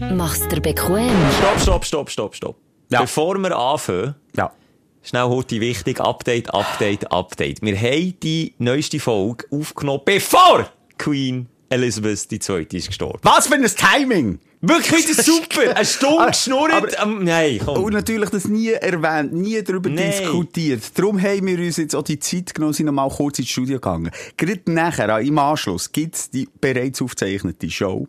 Mach's dir bequem. Stopp, stopp, stopp, stopp, stopp. Ja. Bevor wir anfangen, Ja. schnell heute wichtig, Update, Update, Update. Wir haben die neueste Folge aufgenommen, bevor Queen Elizabeth II ist gestorben. Was für ein Timing! Wirklich, das ist super! Eine Stunde geschnurrt. aber- am- nein, Und komm. natürlich das nie erwähnt, nie darüber Nein. diskutiert. Darum haben wir uns jetzt auch die Zeit genommen, sind noch mal kurz ins Studio gegangen. Gerade nachher, im Anschluss, gibt's die bereits aufgezeichnete Show.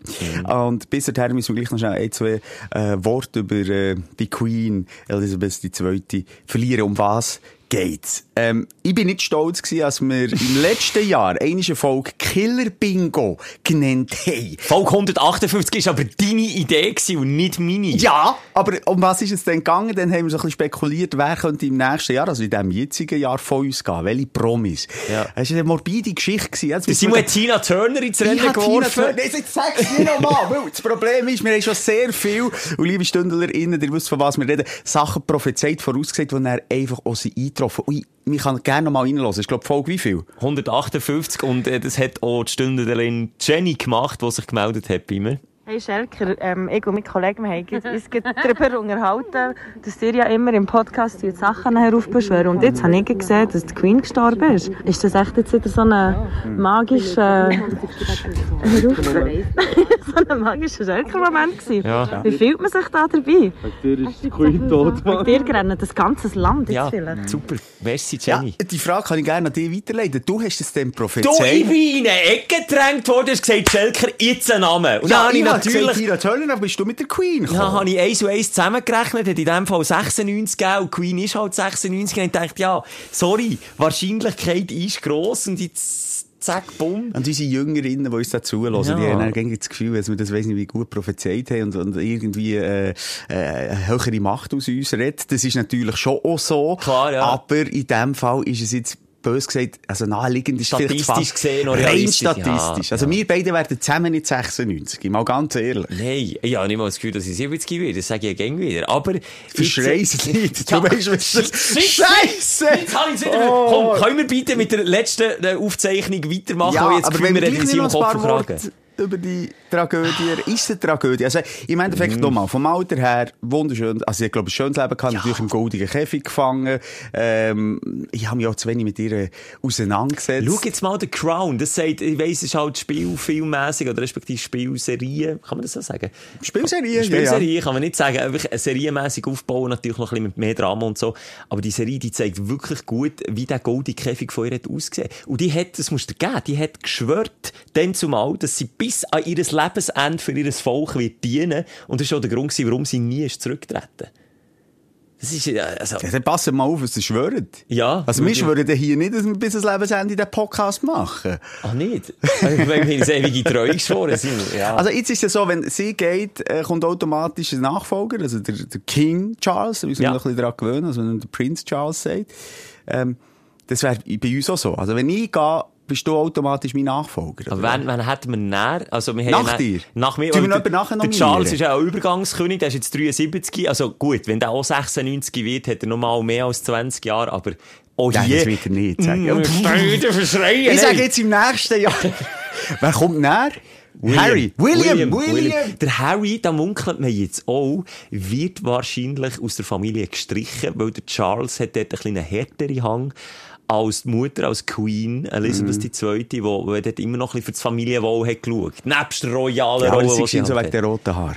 Und bis dahin müssen wir gleich noch schnell ein, zwei äh, Worte über äh, die Queen Elizabeth II. verlieren. Um was geht's? Ähm, ich bin nicht stolz gewesen, als wir im letzten Jahr eine Folge Killer Bingo genannt haben. Folge 158 war aber deine Idee gewesen und nicht meine. Ja, aber um was ist es denn gegangen? Dann haben wir so ein bisschen spekuliert, wer könnte im nächsten Jahr, also in diesem jetzigen Jahr, von uns gehen. Welche Promis? Ja. Es war eine morbide Geschichte. gewesen. Jetzt Simon hat Tina Turner ins Ich Rennen Tina geworfen. Turner- Jetzt sag's mir nochmal, weil das Problem ist, wir haben schon sehr viel, und liebe StündlerInnen, ihr wisst, von was wir reden, Sachen prophezeit, vorausgesagt, die dann einfach auch sind eingetroffen. Ui, ich kann gerne nochmal reinhören. Ich glaube, Folge wie viel? 158 und äh, das hat auch die Stünderin Jenny gemacht, die sich gemeldet hat bei mir. Hey Schelker, ähm, ich und mein Kollege wir haben uns gerade darüber unterhalten, dass ihr ja immer im Podcast die Sachen heraufbeschwören. Und jetzt habe ich gesehen, dass die Queen gestorben ist. Ist das echt jetzt wieder so ein magischer, Herauf- so ein magischer Schelker-Moment gewesen? Ja. Wie fühlt man sich da dabei? Der ist die Queen tot, Bei dir rennt das ganze Land jetzt Ja, vielleicht. super. Merci, Ja, Jenny. die Frage kann ich gerne an dich weiterleiten. Du hast es dann Du, ich prophezeit. bin in eine Ecke gedrängt worden, hast gesagt, Schelker, jetzt einen Namen. Und dann habe ich hab gesagt, natürlich... Tina Turner, bist du mit der Queen gekommen. Ja, habe ich eins und eins zusammengerechnet, hat in dem Fall 96 gegeben, Queen ist halt 96, und ich dachte, ja, sorry, Wahrscheinlichkeit ist gross, und jetzt, zack, bumm. Und unsere Jüngerinnen, die uns da zuhören, Ja. die haben dann irgendwie das Gefühl, dass wir das weiss nicht, wie gut prophezeit haben und, und irgendwie äh, äh, eine höhere Macht aus uns redet. Das ist natürlich schon auch so. Klar, ja. Aber in dem Fall ist es jetzt bös gesagt, also naheliegend ist Statistisch gesehen noch rein statistisch. ja, also ja. wir beide werden zusammen nicht 96, mal ganz ehrlich. Nein, ich habe nicht mal das Gefühl, dass ich 70 werde, das sage ich ja gern wieder. Aber... Verschreiss nicht. Du weißt, was das Scheisse! Jetzt habe ich wieder... Oh. Komm, können wir bitte mit der letzten äh, Aufzeichnung weitermachen, Ja, jetzt aber wenn wir hat nicht noch ein paar. Worte über die Tragödie, ist eine Tragödie. Also, im Endeffekt Mhm. nochmal, vom Alter her, wunderschön, also ich glaube, ein schönes Leben gehabt, natürlich im goldigen Käfig gefangen, ähm, ich habe mich auch zu wenig mit ihr auseinandergesetzt. Schau jetzt mal The Crown. Das sagt, ich weiss, es ist halt spielfilmmäßig oder respektive Spielserie. Kann man das so sagen? Spielserie, Spielserie ja, ja. kann man nicht sagen. Einfach serienmäßig aufbauen, natürlich noch ein bisschen mit mehr Drama und so. Aber die Serie, die zeigt wirklich gut, wie der goldige Käfig von ihr hat ausgesehen. Und die hat, das musst du geben, die hat geschwört, dann zumal, dass sie bis an ihr Lebensende für ihr Volk wird dienen. Und das war auch der Grund, warum sie nie ist zurückgetreten. Das ist, also, Ja, dann passen mal auf, was sie schwören. Ja. Also wir schwören dann hier nicht, dass wir bis ans Lebensende den Podcast machen. ach nicht. Ich meine, wir uns ewige Treue geschworen. Simon. Ja. Also jetzt ist es so, wenn sie geht, äh, kommt automatisch ein Nachfolger, also der, der King Charles, da müssen wir Ja. noch ein bisschen daran gewöhnen, also wenn der Prince Charles sagt. Ähm, das wäre bei uns auch so. Also wenn ich gehe, bist du automatisch mein Nachfolger. Aber wann, wann hätten wir näher? Also, wir haben Nach ja dir? Nach mir. Tun wir noch nachher der, der Charles nominieren? ist ja auch Übergangskönig, der ist jetzt 73. Also gut, wenn der auch 96 wird, hat er noch mal mehr als 20 Jahre, aber auch Nein, hier... das wird er nicht sagen. Mm, verschreien, ich sage jetzt im nächsten Jahr. Wer kommt näher? Harry. William. William. Der Harry, da munkelt man jetzt auch, wird wahrscheinlich aus der Familie gestrichen, weil der Charles hat dort ein bisschen härteren Hang als die Mutter, als Queen Elizabeth Mhm. II, die, wo dort immer noch ein bisschen für das Familienwohl hat geschaut. Nebst der royalen Ja, Rolle, sie die ist so halt wegen der roten Haare.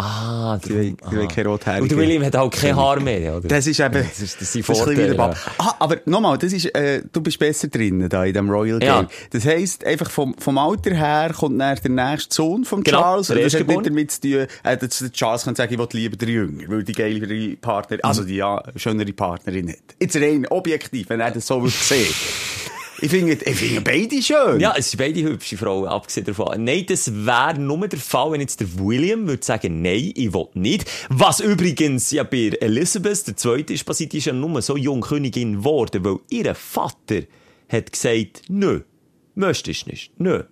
Ah, Die die will keine rothaarige- Und der William hat auch kein Haar mehr, oder? Das ist eben, ist, das ist das ist Vorteil, ja. Ah, aber nochmal, das ist, äh, du bist besser drin, da in dem Royal Game. Ja. Das heisst, einfach vom, vom Alter her kommt dann der nächste Sohn von Genau, Charles. und das hat nicht damit zu tun, äh, dass Charles kann sagen, ich will lieber der Jünger, weil die geilere Partner, also die ja, schönere Partnerin hat. Jetzt rein objektiv, wenn er das so sehen. Ich finde, ich finde beide schön. Ja, es sind beide hübsche Frauen, abgesehen davon. Nein, das wäre nur der Fall, wenn jetzt der William würde sagen, nein, ich will nicht. Was übrigens ja bei Elizabeth, der zweite ist passiert, ist ja nur so jung Königin geworden, weil ihr Vater hat gesagt, nö, möchtest nicht, nö.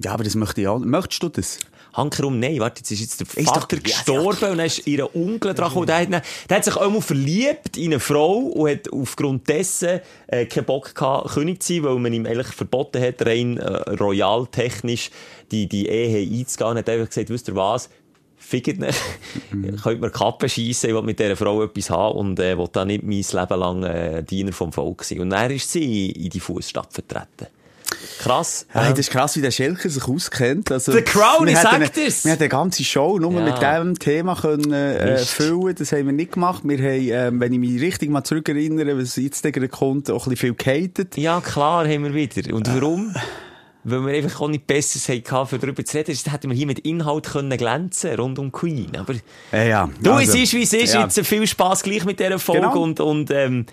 Ja, aber das möchte ich auch. Möchtest du das? Hankerum, nein, warte, jetzt ist jetzt der Ist doch- Vater ja, gestorben und dann ist ihr Onkel dran gekommen. Der hat, dann- der hat sich einmal verliebt in eine Frau und hat aufgrund dessen äh, keinen Bock gehabt, König zu sein, weil man ihm eigentlich verboten hat, rein äh, royaltechnisch die, die Ehe einzugehen. Und hat einfach gesagt, wisst ihr was, fickt nicht. Könnt mir Kappe schiessen, ich will mit dieser Frau etwas haben und äh, will da nicht mein Leben lang äh, Diener vom Volk sein. Und dann ist sie in die Fußstadt vertreten. Krass. Hey, das ist krass, wie der Schelker sich auskennt. Also, wir ich sag dir's. Wir haben eine ganze Show nur Ja. mit diesem Thema können, äh, füllen. Das haben wir nicht gemacht. Wir haben, ähm, wenn ich mich richtig mal zurückerinnere, was jetzt gerade kommt, auch ein bisschen viel gehatet. Ja, klar haben wir wieder. Und warum? Weil wir einfach auch nicht Besseres hatten, für darüber zu reden. Sonst hätten wir hier mit Inhalt können glänzen rund um Queen. Aber Ja, ja. du, Also, es ist, wie es ist. ja. Jetzt viel Spass gleich mit dieser Folge. Genau. Und, und ähm,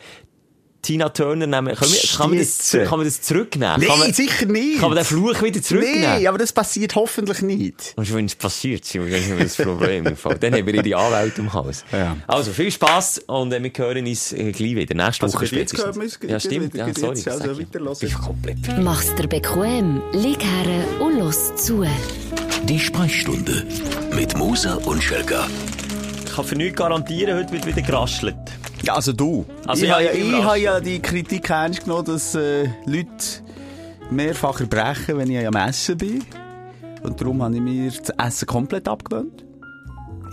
Tina Turner nehmen. Wir, kann, man das, kann man das zurücknehmen? Kann man, sicher nicht. kann man den Fluch wieder zurücknehmen? Nee, aber das passiert hoffentlich nicht. Und wenn es passiert, dann haben wir das Problem. Dann haben wir ihre Anwälte im Haus. Ja. Also, viel Spass und äh, wir hören uns äh, gleich wieder. Nächste Also, Woche jetzt spätestens. hören wir uns Ja, stimmt. wieder, Ja, sorry. jetzt, also ich. weiterhören. Bin komplett Mach's dir bequem, lieg her und los zu. Die Sprechstunde mit Musa und Schelga. Ich kann für nichts garantieren, heute wird wieder geraschelt. Ja, also du. Also ich ja, habe ja, ich ich habe ja die Kritik ernst genommen, dass äh, Leute mehrfach erbrechen, wenn ich am Essen bin. Und darum habe ich mir das Essen komplett abgewöhnt.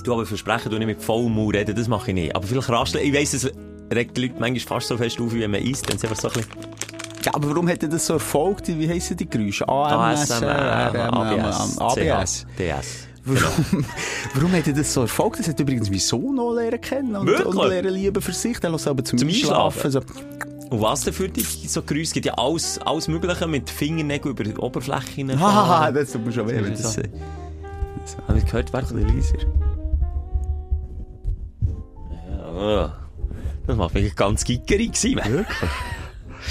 Du aber versprechen, du nicht mit vollem Mund reden, das mache ich nicht. Aber vielleicht rascheln, ich weiss, es regt die Leute manchmal fast so fest auf, wie wenn man isst, dann ist einfach so ein bisschen Ja, aber warum hätte das so erfolgt? Wie heissen die Geräusche? AMS, ABS, ABS. DS. Warum, warum hätte das so erfolgt? Das hat übrigens Sohn noch lernen kennen und, Wirklich? und lernen lieben für sich. Der lässt aber zum, Zum Einschlafen. So. Und was denn für dich so? Es gibt ja alles, alles Mögliche mit Fingernägeln über die Oberfläche Haha, das tut mir schon weh, wenn das So. Haben wir gehört, wer ein leiser? Ja, das macht mich ganz gickerig gewesen. man.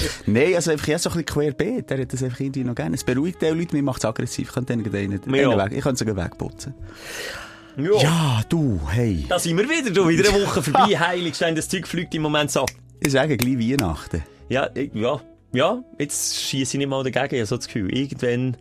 Nein, also einfach jetzt so ein bisschen querbeet. Der hat das einfach irgendwie noch gerne. Es beruhigt die Leute, mir macht es aggressiv. Ich könnte denen einen, Ja. einen weg, ich könnte sogar wegputzen. Ja. Ja, du, hey. Da sind wir wieder, du, wieder eine Woche vorbei. Heiligstein, das Zeug fliegt im Moment so. Ich sage gleich Weihnachten. Ja, ich, ja, ja, jetzt schieße ich nicht mal dagegen, ich habe so das Gefühl. Irgendwann,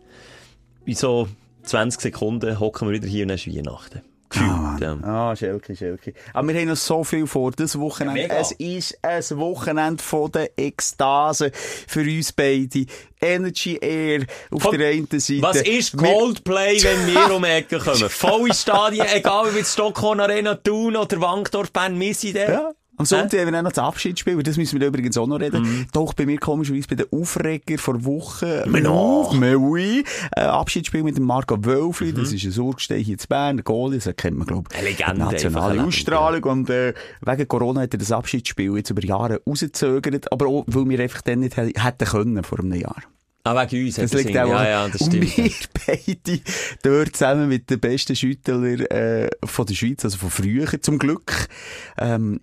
in so 20 Sekunden, hocken wir wieder hier und dann ist Weihnachten. Gefühlt. Ah, Schelke, Schelke. Aber wir haben noch so viel vor. Das Wochenende. Ja, es ist ein Wochenende von der Ekstase für uns beide. Energy Air auf Von- der einen Seite. Was ist Coldplay, wenn wir um Ecke kommen? Volle Stadien, egal ob jetzt Stockholm Arena, Thun oder Wankdorf, Bern, wir sind der. Ja. Am Sonntag haben wir auch noch das Abschiedsspiel, über das müssen wir übrigens auch noch reden. Mhm. Doch bei mir komischerweise bei den Aufreger vor Woche. Genau. Oui. Äh, Abschiedsspiel mit dem Marco Wölfli, das ist ein Urgestein hier in Bern, der Goalie, das kennt man, glaube ich. Mhm. Nationale Ausstrahlung. Und äh, wegen Corona hat er das Abschiedsspiel jetzt über Jahre rausgezögert, aber auch, weil wir einfach dann nicht hä- hätten können vor einem Jahr. Ah, wegen uns. hat Das er liegt auch Ja, ja, das und stimmt. wir beide dort zusammen mit den besten Schüttler äh, von der Schweiz, also von früher zum Glück, ähm,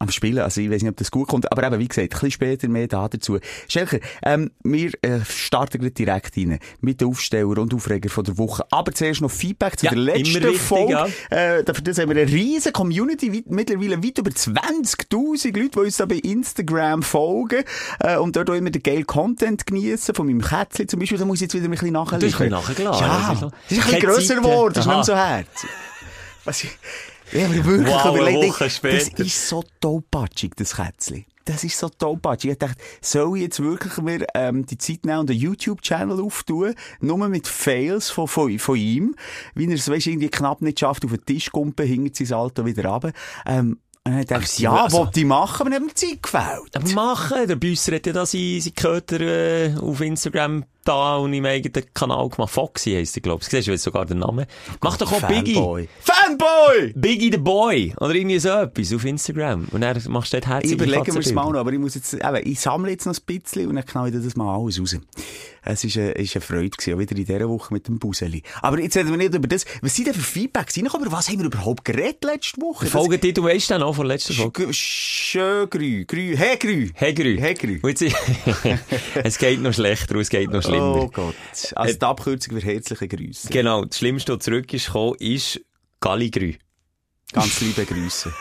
am Spielen. Also ich weiß nicht, ob das gut kommt, aber eben, wie gesagt, ein bisschen später mehr da dazu. Schelker, ähm, wir äh, starten gleich direkt rein mit den Aufsteller und Aufreger von der Woche. Aber zuerst noch Feedback zu Ja, der letzten immer wichtig, Folge. ja. Äh, dafür das haben wir eine riesige Community, weit, mittlerweile weit über 20'000 Leute, die uns da bei Instagram folgen äh, und dort auch immer den geilen Content genießen von meinem Kätzchen zum Beispiel. Da muss ich jetzt wieder ein bisschen nachliefern. Du hast ein bisschen nachgeladen, Ja, das das ist ein bisschen grösser geworden, das ist nicht mehr so herzig. Was ich, ja, aber wirklich Wow, eine überlegt, Woche das später. ist so tollpatschig, das Kätzchen. Das ist so tollpatschig. Ich dachte, soll ich jetzt wirklich mir ähm, die Zeit nehmen und einen YouTube-Channel auftun, nur mit Fails von, von, von ihm, wie er es weißt, irgendwie knapp nicht schafft, auf den Tisch kumpen, hingert sein Alter wieder runter. Ähm, und dann dachte ich, sie- ja, also- wollte ich machen, aber die Zeit gefällt. Aber machen, der Büsser hat ja da seine, seine Köter äh, auf Instagram da und im eigenen Kanal gemacht. Foxy heisst er, glaub ich. Siehst du jetzt sogar den Namen? Mach doch auch Biggie. Fanboy. Fanboy! Biggie the Boy. Oder irgendwie so etwas auf Instagram. Und dann machst du dort herzige Überlegen wir es mal noch, aber ich muss jetzt, eben, ich sammle jetzt noch ein bisschen und dann knall ich das mal alles raus. Es ist eine, ist eine Freude gewesen, auch wieder in dieser Woche mit dem Buseli. Aber jetzt reden wir nicht über das. Was sind denn für Feedbacks reingekommen? Über was haben wir überhaupt geredet letzte Woche? Folgetitel weisst du noch von Folge? Das- Schön grü, grü, hey grü. Hegrü. Hegrü. Und jetzt- es geht noch schlechter es geht noch schlimmer. Oh Gott. Also die Abkürzung für herzliche Grüße. Genau, das Schlimmste, was zurück ist gekommen, ist Galligrü. Ganz liebe Grüße.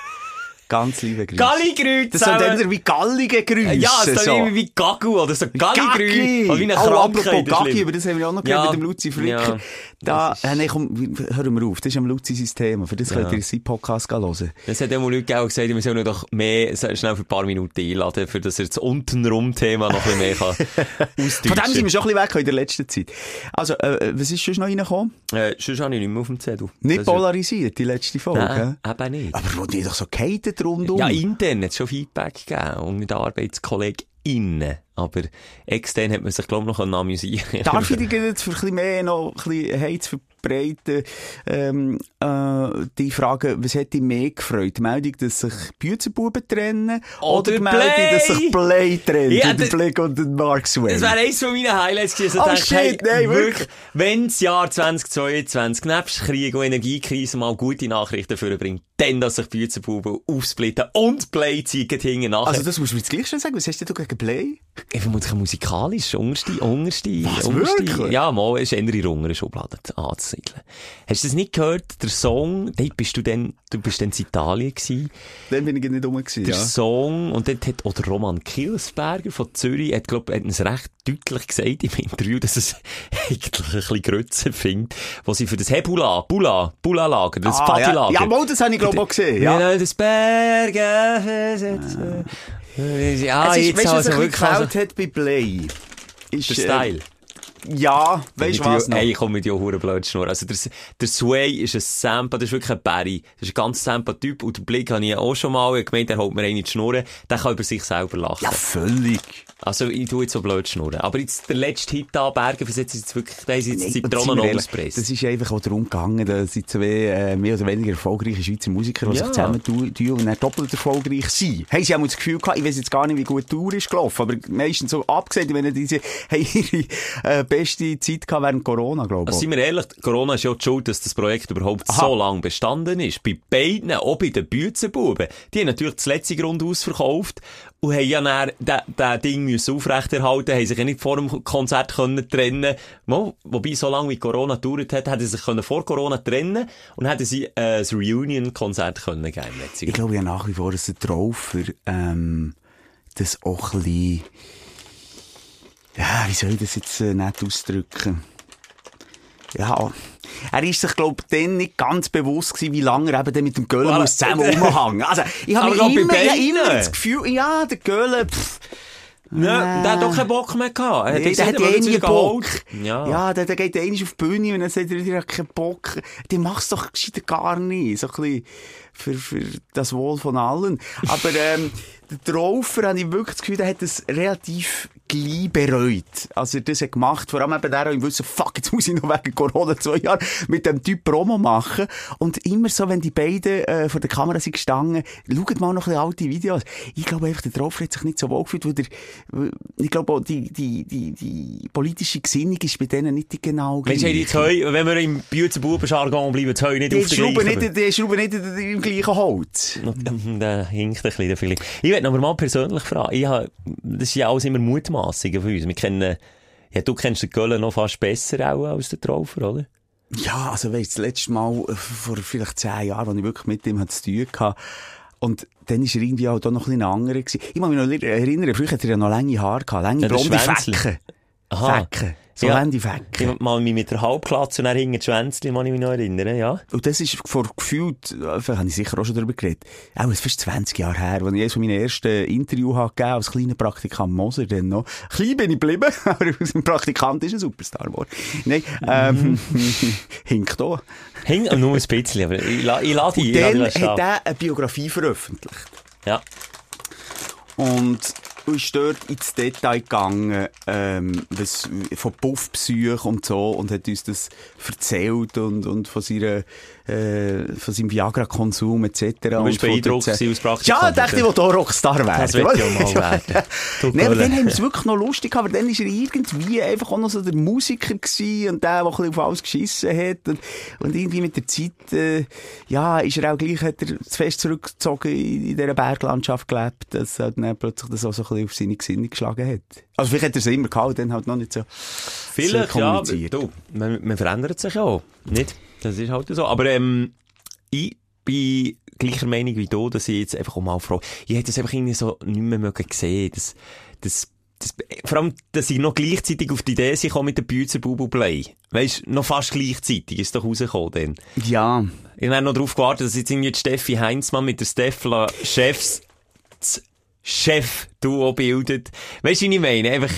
Ganz liebe Grüße. Galligrü Das sind dann wie gallige Grüße. Ja, ist so. irgendwie wie Gagu oder so Galligrü. Gaggi! Oder wie eine oh, Krankheit. ist Gaggi, über das haben wir auch noch Ja. gehört mit dem Luzi Fricker. Ja. Da, Das ist- äh, nee, komm, hören wir auf. Das ist am Luzi sein Thema. Für das Ja. könnt ihr seinen Podcast hören. Es hat immer Leute gesagt, wir sollen doch mehr, schnell für ein paar Minuten einladen, für dass er das untenrum-Thema noch ein bisschen mehr kann Von dem sind wir schon ein bisschen weg in der letzten Zeit. Also, äh, was ist schon noch reingekommen? Äh, sonst habe ich nicht mehr auf dem Zettel. Nicht Das polarisiert, die letzte Folge. Nein, eben nicht. Aber wo die doch so gehatet rundum. Ja, intern hat es schon Feedback gegeben und mit ArbeitskollegInnen. Aber extern hat man sich, glaube ich, noch amüsieren Darf ich dich jetzt für ein bisschen mehr noch ein bisschen Hate zu verbreiten, ähm, äh, die Frage, was hat dich mehr gefreut? Die Meldung, dass sich Büzenbuben trennen? Oder die Meldung, dass sich Play trennt? Ja, der Blick und der Mark Swain? Das wäre eines von meinen Highlights gewesen. Oh, dachte, shit, nein, wirklich. Wenn das Jahr 2022 nebst Krieg und Energiekrise mal gute Nachrichten vorbringt, dann, dass sich Büzenbuben aufsplitten und Play zeigen hinten nachher. Also, das musst du mir jetzt gleich schon sagen. Was hast du gegen Play? Ich vermute musikalisch, unterste, unterste, Was, unterste. wirklich? Ja, mal, ist eher in der unteren Schublade anzusiedeln. Hast du das nicht gehört? Der Song, dort bist du dann, du bist dann in Italien gewesen. Dann bin ich nicht rum gewesen, Der ja. Song, und dort hat auch der Roman Kilsberger von Zürich, hat, glaub, hat uns recht deutlich gesagt im Interview, dass es eigentlich ein bisschen Grütze findet, wo sie für das Hebula, Bula, Bula-Lager, das Ah, ja, Partylager. ja, mal, das habe ich, glaube ich, auch gesehen, Ja. ja. das Berge, ja, es ist, jetzt weißt was also bisschen wirklich, also, hat bei Play? Ist, der äh, Style. Ja, weißt du was noch? Ey, ich komme mit dir hure blöd schnurren. Also, der, der Sway ist ein Sampa, das ist wirklich ein Barry. Das ist ein ganz Sampa-Typ. Und den Blick habe ich auch schon mal. Ich gemeint, er holt mir eine Schnurren. Der kann über sich selber lachen. Ja, völlig. Also, ich tue jetzt so blöd schnurren. Aber jetzt, der letzte Hit da, Bergen, versetzt jetzt wirklich, der ist jetzt Nee, noch ehrlich, auspresst. Das ist einfach auch darum gegangen, dass sie zwei äh, mehr oder weniger erfolgreiche Schweizer Musiker, die Ja. sich zusammen tun und dann doppelt erfolgreich sind. Haben sie auch mal das Gefühl gehabt, ich weiß jetzt gar nicht, wie gut die Tour ist gelaufen, aber meistens so abgesehen, wenn diese, haben ihre äh, beste Zeit gehabt während Corona, glaube Also, ich. seien wir ehrlich, Corona ist ja die schuld, dass das Projekt überhaupt Aha. so lange bestanden ist. Bei beiden, auch bei den Büzenbuben. Die haben natürlich das letzte Grund ausverkauft und haben ja dann das Ding müssen aufrechterhalten, haben sich ja nicht vor dem Konzert können trennen Mo, Wobei, so lange wie Corona gedauert hat, hätten sie sich können vor Corona trennen und hätten sie äh, ein Reunion-Konzert können geben letzten Ich glaube ja nach wie vor, dass der Traufer ähm, das auch ein bisschen... Ja, wie soll ich das jetzt äh, nicht ausdrücken? Ja, er ist sich, glaube ich, dann nicht ganz bewusst gewesen, wie lange er eben mit dem Göller Voilà. muss zusammen rumhängen. Also, ich habe bei immer, habe beiden. immer das Gefühl, ja, der Göller, pff, Ja, der hat doch keinen Bock mehr gehabt. Er Nee, der hat eh nie Bock. Ja. Ja, der, der geht einmal auf die Bühne und dann sagt er, er hat keinen Bock. Der macht's doch gescheiter gar nicht. So ein bisschen für, für das Wohl von allen. Aber, ähm, der Traufer, habe ich wirklich das Gefühl, der hat es relativ gleich bereut. Also, er das hat gemacht. Vor allem eben der im Wissen, fuck, jetzt muss ich noch wegen Corona zwei Jahre mit dem Typ Promo machen. Und immer so, wenn die beiden, äh, vor der Kamera sind gestanden, schaut mal noch ein alte Videos. Ich glaube einfach, der Traufer hat sich nicht so wohl gefühlt, weil der, ich glaube auch, die, die, die, die politische Gesinnung ist bei denen nicht die genau Mensch, hey, die Heu, wenn wir im Büzenbuben-Jargon bleiben, die Heu nicht Die auf der schrauben nicht, die schrauben nicht im gleichen Holz. Der hinkt ein bisschen, der Philipp. Ich will aber mal persönlich fragen. Ich habe, das ist ja alles immer Mutmaßungen von uns. Wir kennen, ja, du kennst den Göller noch fast besser auch als den Traufer, oder? Ja, also weißt, das letzte Mal, äh, vor vielleicht zehn Jahren, als ich wirklich mit ihm zu tun hatte, und dann war er irgendwie auch noch ein bisschen anderer. gewesen. Ich kann mich noch erinnern, früher hatte er ja noch lange Haare gehabt, lange Ja, blonde Schwänzli. Aha. Fecken. So Ja. lange Ich Fecken. mal mich mit der Halbklatze und dann hinten die Schwänzchen, kann ich mich noch erinnern, ja. Und das ist vor gefühlt, vielleicht habe ich sicher auch schon darüber geredet, auch es fast 20 Jahre her, als ich eines von meinen ersten Interviews habe gegeben als kleiner Praktikant Moser dann noch. Klein bin ich geblieben, aber aus dem Praktikant ist ein Superstar geworden. Nein, ähm, hinkt auch. Hing nur ein bisschen, aber ich, la- ich lade dich, ich Dann lade dich hat er eine Biografie veröffentlicht. Ja. Und ist dort ins Detail gegangen, ähm, was, von Puffpsych und so, und hat uns das erzählt und, und von seiner, äh, von seinem Viagra-Konsum etc. Du bist beeindruckt als Praktikant, Ja, dachte ich, oder? ich will hier Rockstar werden. Das wird ja mal werden. Nein, aber dann haben wir es wirklich noch lustig gehabt, aber dann ist er irgendwie einfach auch noch so der Musiker gewesen und der, der ein bisschen auf alles geschissen hat und, und irgendwie mit der Zeit, äh, ja, ist er auch gleich, hat er zu fest zurückgezogen in, in dieser Berglandschaft gelebt, dass er dann plötzlich das auch so ein bisschen auf seine Gesinnung geschlagen hat. Also vielleicht hat er es immer gehabt, dann halt noch nicht so Vielleicht, so ja. kommuniziert. Du, man, man verändert sich ja auch. Nicht? Das ist halt so. Aber, ähm, ich bin gleicher Meinung wie du, dass ich jetzt einfach auch mal froh, ich hätte das einfach irgendwie so nicht mehr mögen sehen, das, das, das, vor allem, dass ich noch gleichzeitig auf die Idee kam mit der Büzer Bubu Play. Weisst, noch fast gleichzeitig ist doch rausgekommen dann. Ja. Ich habe noch darauf gewartet, dass jetzt irgendwie Steffi Heinzmann mit der Steffla Chefs, Chef-Duo bildet. Weißt du, wie ich meine? Einfach,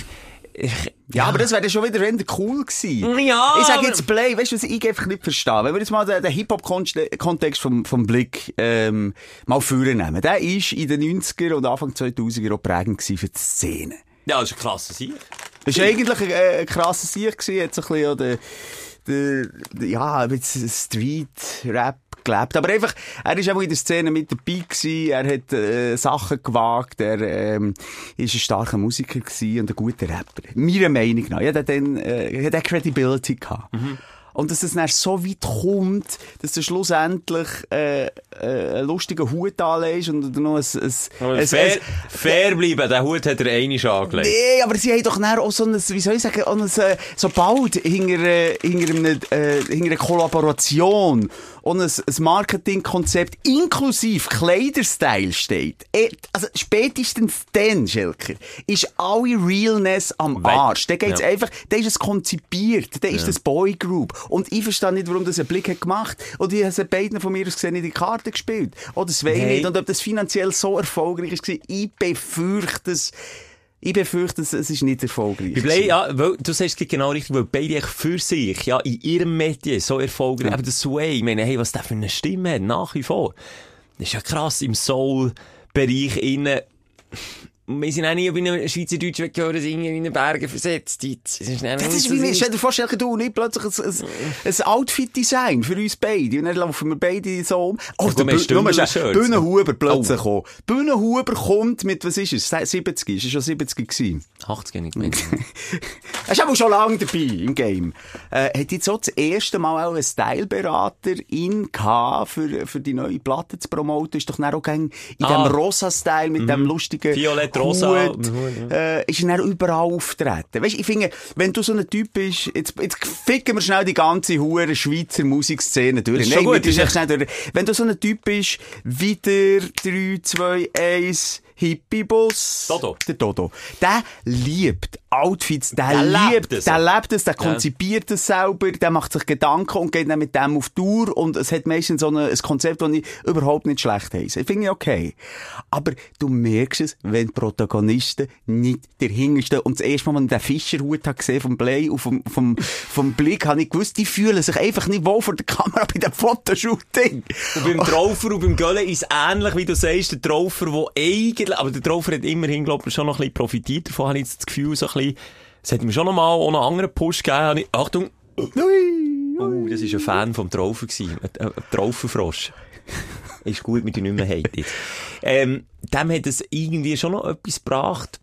Ja, aber das wäre schon wieder eher cool gewesen. Ja, Ich sage jetzt Play, weißt du, was ich einfach nicht verstehe? Wenn wir jetzt mal den, den Hip-Hop-Kontext vom, vom Blick ähm, mal vornehmen. Der ist in den 90er und Anfang 2000er auch prägend für die Szene. ja, das ist eine klasse Sieg. Das war eigentlich ein, äh, ein krasses Sieg gewesen, so ein bisschen auch der, der, der, ja, ein bisschen Street-Rap gelebt. Aber einfach, er ist auch in der Szene mit dabei gewesen, er hat, äh, Sachen gewagt, er, ähm, ist ein starker Musiker gewesen und ein guter Rapper. Meiner Meinung nach. Ja, der dann, äh, hat auch Credibility gehabt. Und dass es dann so weit kommt, dass du schlussendlich, äh, äh, einen lustigen Hut anlegst und noch ein, ein, ein, fair, ein, fair bleiben, den Hut hat er einmal angelegt. Nee, aber sie haben doch dann auch so ein, wie soll ich sagen, so bald hinter, äh, hinter, einem, äh, hinter einer Kollaboration und ein, ein Marketingkonzept inklusive Kleiderstyle steht. Eh, Also spätestens dann, Schelker, ist alle Realness am. Arsch. Dann geht's Ja. einfach, dann ist es konzipiert, dann ist das Boygroup. Und ich verstehe nicht, warum das ein Blick hat gemacht. Und ich habe es beiden von mir aus gesehen in die Karte gespielt. Oder zwei Nein. nicht. Und ob das finanziell so erfolgreich ist, ich befürchte es, ich befürchte, es es ist nicht erfolgreich. Play, ja, weil, du sagst es genau richtig, weil beide für sich, ja, in ihrem Medien so erfolgreich, aber der Sway, ich meine, hey, was der für eine Stimme hat, nach wie vor. Das ist ja krass, im Soul-Bereich innen. Wir sind auch nie auf einem Schweizerdeutsch gehört, dass irgendwie in den Bergen versetzt. Das ist, Das ist wie, mir- stell dir vor, Schelke, du und ich plötzlich ein, ein, ein Outfit-Design für uns beide. Und dann laufen wir beide so um. Oh, Ja, der Stündler-Shirts. Bühnenhuber plötzlich Oh. kommen. Bühnenhuber kommt mit, was ist es? 70? Ist er schon 70 gewesen? 80 nicht mehr. Er ist aber schon lange dabei im Game. Äh, hat jetzt so das erste Mal auch einen Styleberater in gehabt, für, für die neue Platte zu promoten. Ist doch dann auch in Ah. dem Rosa-Style mit dem lustigen Violett-rosa. Hut, Mhm, äh, ist er überall auftreten. Weißt, ich finde, wenn du so ein Typ bist, jetzt, jetzt ficken wir schnell die ganze hure Schweizer Musikszene durch. Das ist wir gut, ist echt schnell durch. Wenn du so ein Typ bist, wieder 3, 2, 1, Hippie-Bus. Dodo. Der Dodo. Der liebt Outfits, der, Der liebt, es. der lebt es, der konzipiert es selber, der macht sich Gedanken und geht dann mit dem auf Tour und es hat meistens so ein, ein Konzept, das ich überhaupt nicht schlecht heisse. Ich finde okay. Aber du merkst es, wenn die Protagonisten nicht der Hingersten und das erste Mal, als ich den Fischerhut habe gesehen vom Play und vom, vom, vom Blick, habe ich gewusst, die fühlen sich einfach nicht wohl vor der Kamera bei dem Fotoshooting. Und beim Traufer und beim Göllen ist es ähnlich, wie du sagst, der Traufer, der eigentlich, aber der Traufer hat immerhin, glaube ich, schon noch ein bisschen profitiert davon, habe ich jetzt das Gefühl, so ein bisschen, es hat mir schon noch mal auch einen anderen Push gegeben, ich, Achtung, Ui, oh, das war ein Fan vom Traufer ein, ein Trauferfrosch. ist gut, mit den nicht mehr jetzt. Ähm, dem hat es irgendwie schon noch etwas gebracht,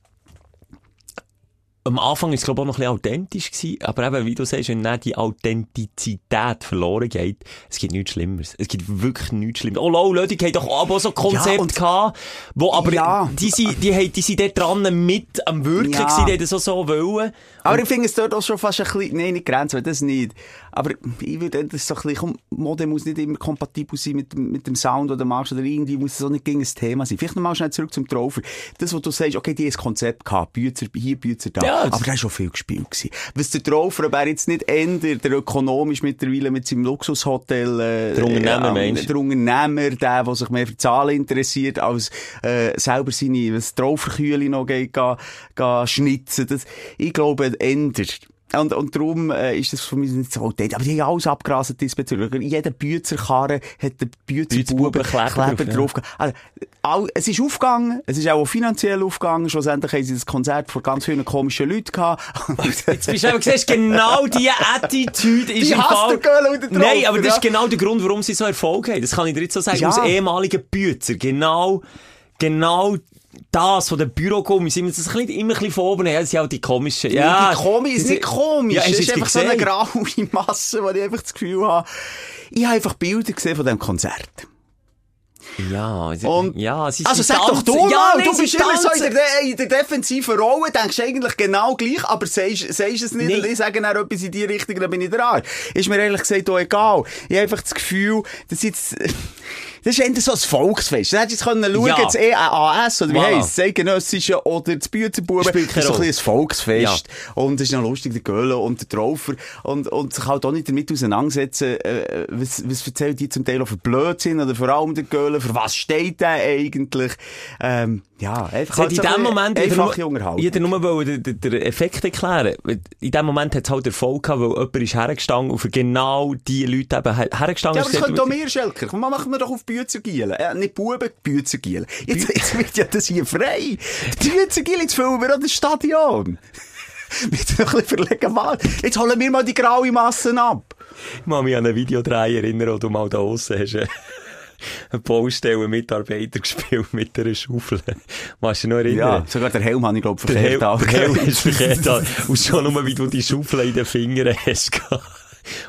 am Anfang ist es, glaube ich, auch noch ein bisschen authentisch gewesen, aber eben, wie du sagst, wenn dann die Authentizität verloren geht, es gibt nichts Schlimmeres. Es gibt wirklich nichts Schlimmeres. Oh, Lau, Leute, die haben doch aber auch so Konzepte Ja, und- gehabt, wo aber, Ja. die sind, die, haben- die sind dort dran mit am Wirken Ja. gewesen, die haben das auch so wollen. Aber ich finde es dort auch schon fast ein bisschen, nein, nicht grenzwertig, das nicht. Aber ich würde, das so ein bisschen, komm, Mode muss nicht immer kompatibel sein mit, dem- mit dem Sound, oder machst, oder irgendwie muss es auch nicht gegen ein Thema sein. Vielleicht nochmal schnell zurück zum Traufer. Das, was du sagst, okay, die haben ein Konzept gehabt, Bützer hier, Bützer da. Ja, aber da ist schon viel gespielt gewesen. Was der Traufer, ob er jetzt nicht ändert, der ökonomisch mittlerweile mit seinem Luxushotel, äh, Der Unternehmer, äh, meinst du? der Unternehmer, der, der sich mehr für Zahlen interessiert, als äh, selber seine was Trauferkühle noch geht, ga, ga schnitzen. Das, ich glaube, ändert. Und, und darum äh, ist das für mich nicht so. Aber die haben alles abgerastet diesbezüglich. Jeder Büzerkarre hat den Büzerbuben Büzerbuben-Kleber Kleber drauf, drauf. gehabt. Also, all, es ist aufgegangen, es ist auch finanziell aufgegangen. Schlussendlich haben sie das Konzert vor ganz vielen komischen Leuten gehabt. Jetzt bist du eben, siehst, genau diese Attitüde ist Die im Fall... und der Nein, aber das ist ja. genau der Grund, warum sie so Erfolg haben. Das kann ich dir jetzt so sagen, Ja. als ehemaliger Bützer. Genau, genau das von den Bürogummis, sind wir das ein bisschen, immer ein bisschen von oben, ja, das sind auch die komischen, ja. die komisch, ist nicht komisch. Ja, es ist einfach so eine gesehen? graue Masse, wo ich einfach das Gefühl habe, ich habe einfach Bilder gesehen von diesem Konzert. Ja, Und- ja, sie Also sag doch du ja, mal, nein, du bist immer so in der, in der defensiven Rolle, denkst eigentlich genau gleich, aber sagst, sagst es nicht Nee. und ich sage dann etwas in die Richtung, dann bin ich dran. Ist mir ehrlich gesagt auch egal. Ich habe einfach das Gefühl, dass jetzt, Das ist eher so ein Volksfest. Da hättest du jetzt schauen, Ja. das EAS, oder wie Voilà. heisst es, das Eidgenössische oder das Büzenbuben. Das ist so ein bisschen ein Volksfest. Und es ist noch lustig, der Göhle und der Traufer. Und, und sich halt auch nicht damit auseinandersetzen, äh, was, was erzählen die zum Teil auch für Blödsinn, oder vor allem der Göhle, für was steht der eigentlich? Ähm, ja, einfach in dem Moment Unterhaltung. hätte nur wollen den, den, Effekt erklären. In dem Moment hat es halt Erfolg gehabt, weil jemand ist hergestanden und für genau die Leute eben her- hergestanden Ja, ist. aber das könnte auch mehr, Schelker. Komm, machen wir doch auf Büzengielen. Äh, nicht Buben, Büzengielen. Jetzt, jetzt wird ja das hier frei. Die Büzengielen, jetzt füllen wir auch das Stadion. Mit ein bisschen verlegen mal. Jetzt holen wir mal die graue Massen ab. Ich kann mich an ein Videodreh erinnern, wo du mal da aussen hast. Baustellen-Mitarbeiter gespielt mit einer Schaufel. Machst du noch erinnern? Ja, sogar der Helm habe ich, glaube ich, Der Helm, verkehrt der Helm ist verkehrt. Und schon nur, wie du die Schaufel in den Fingern hast.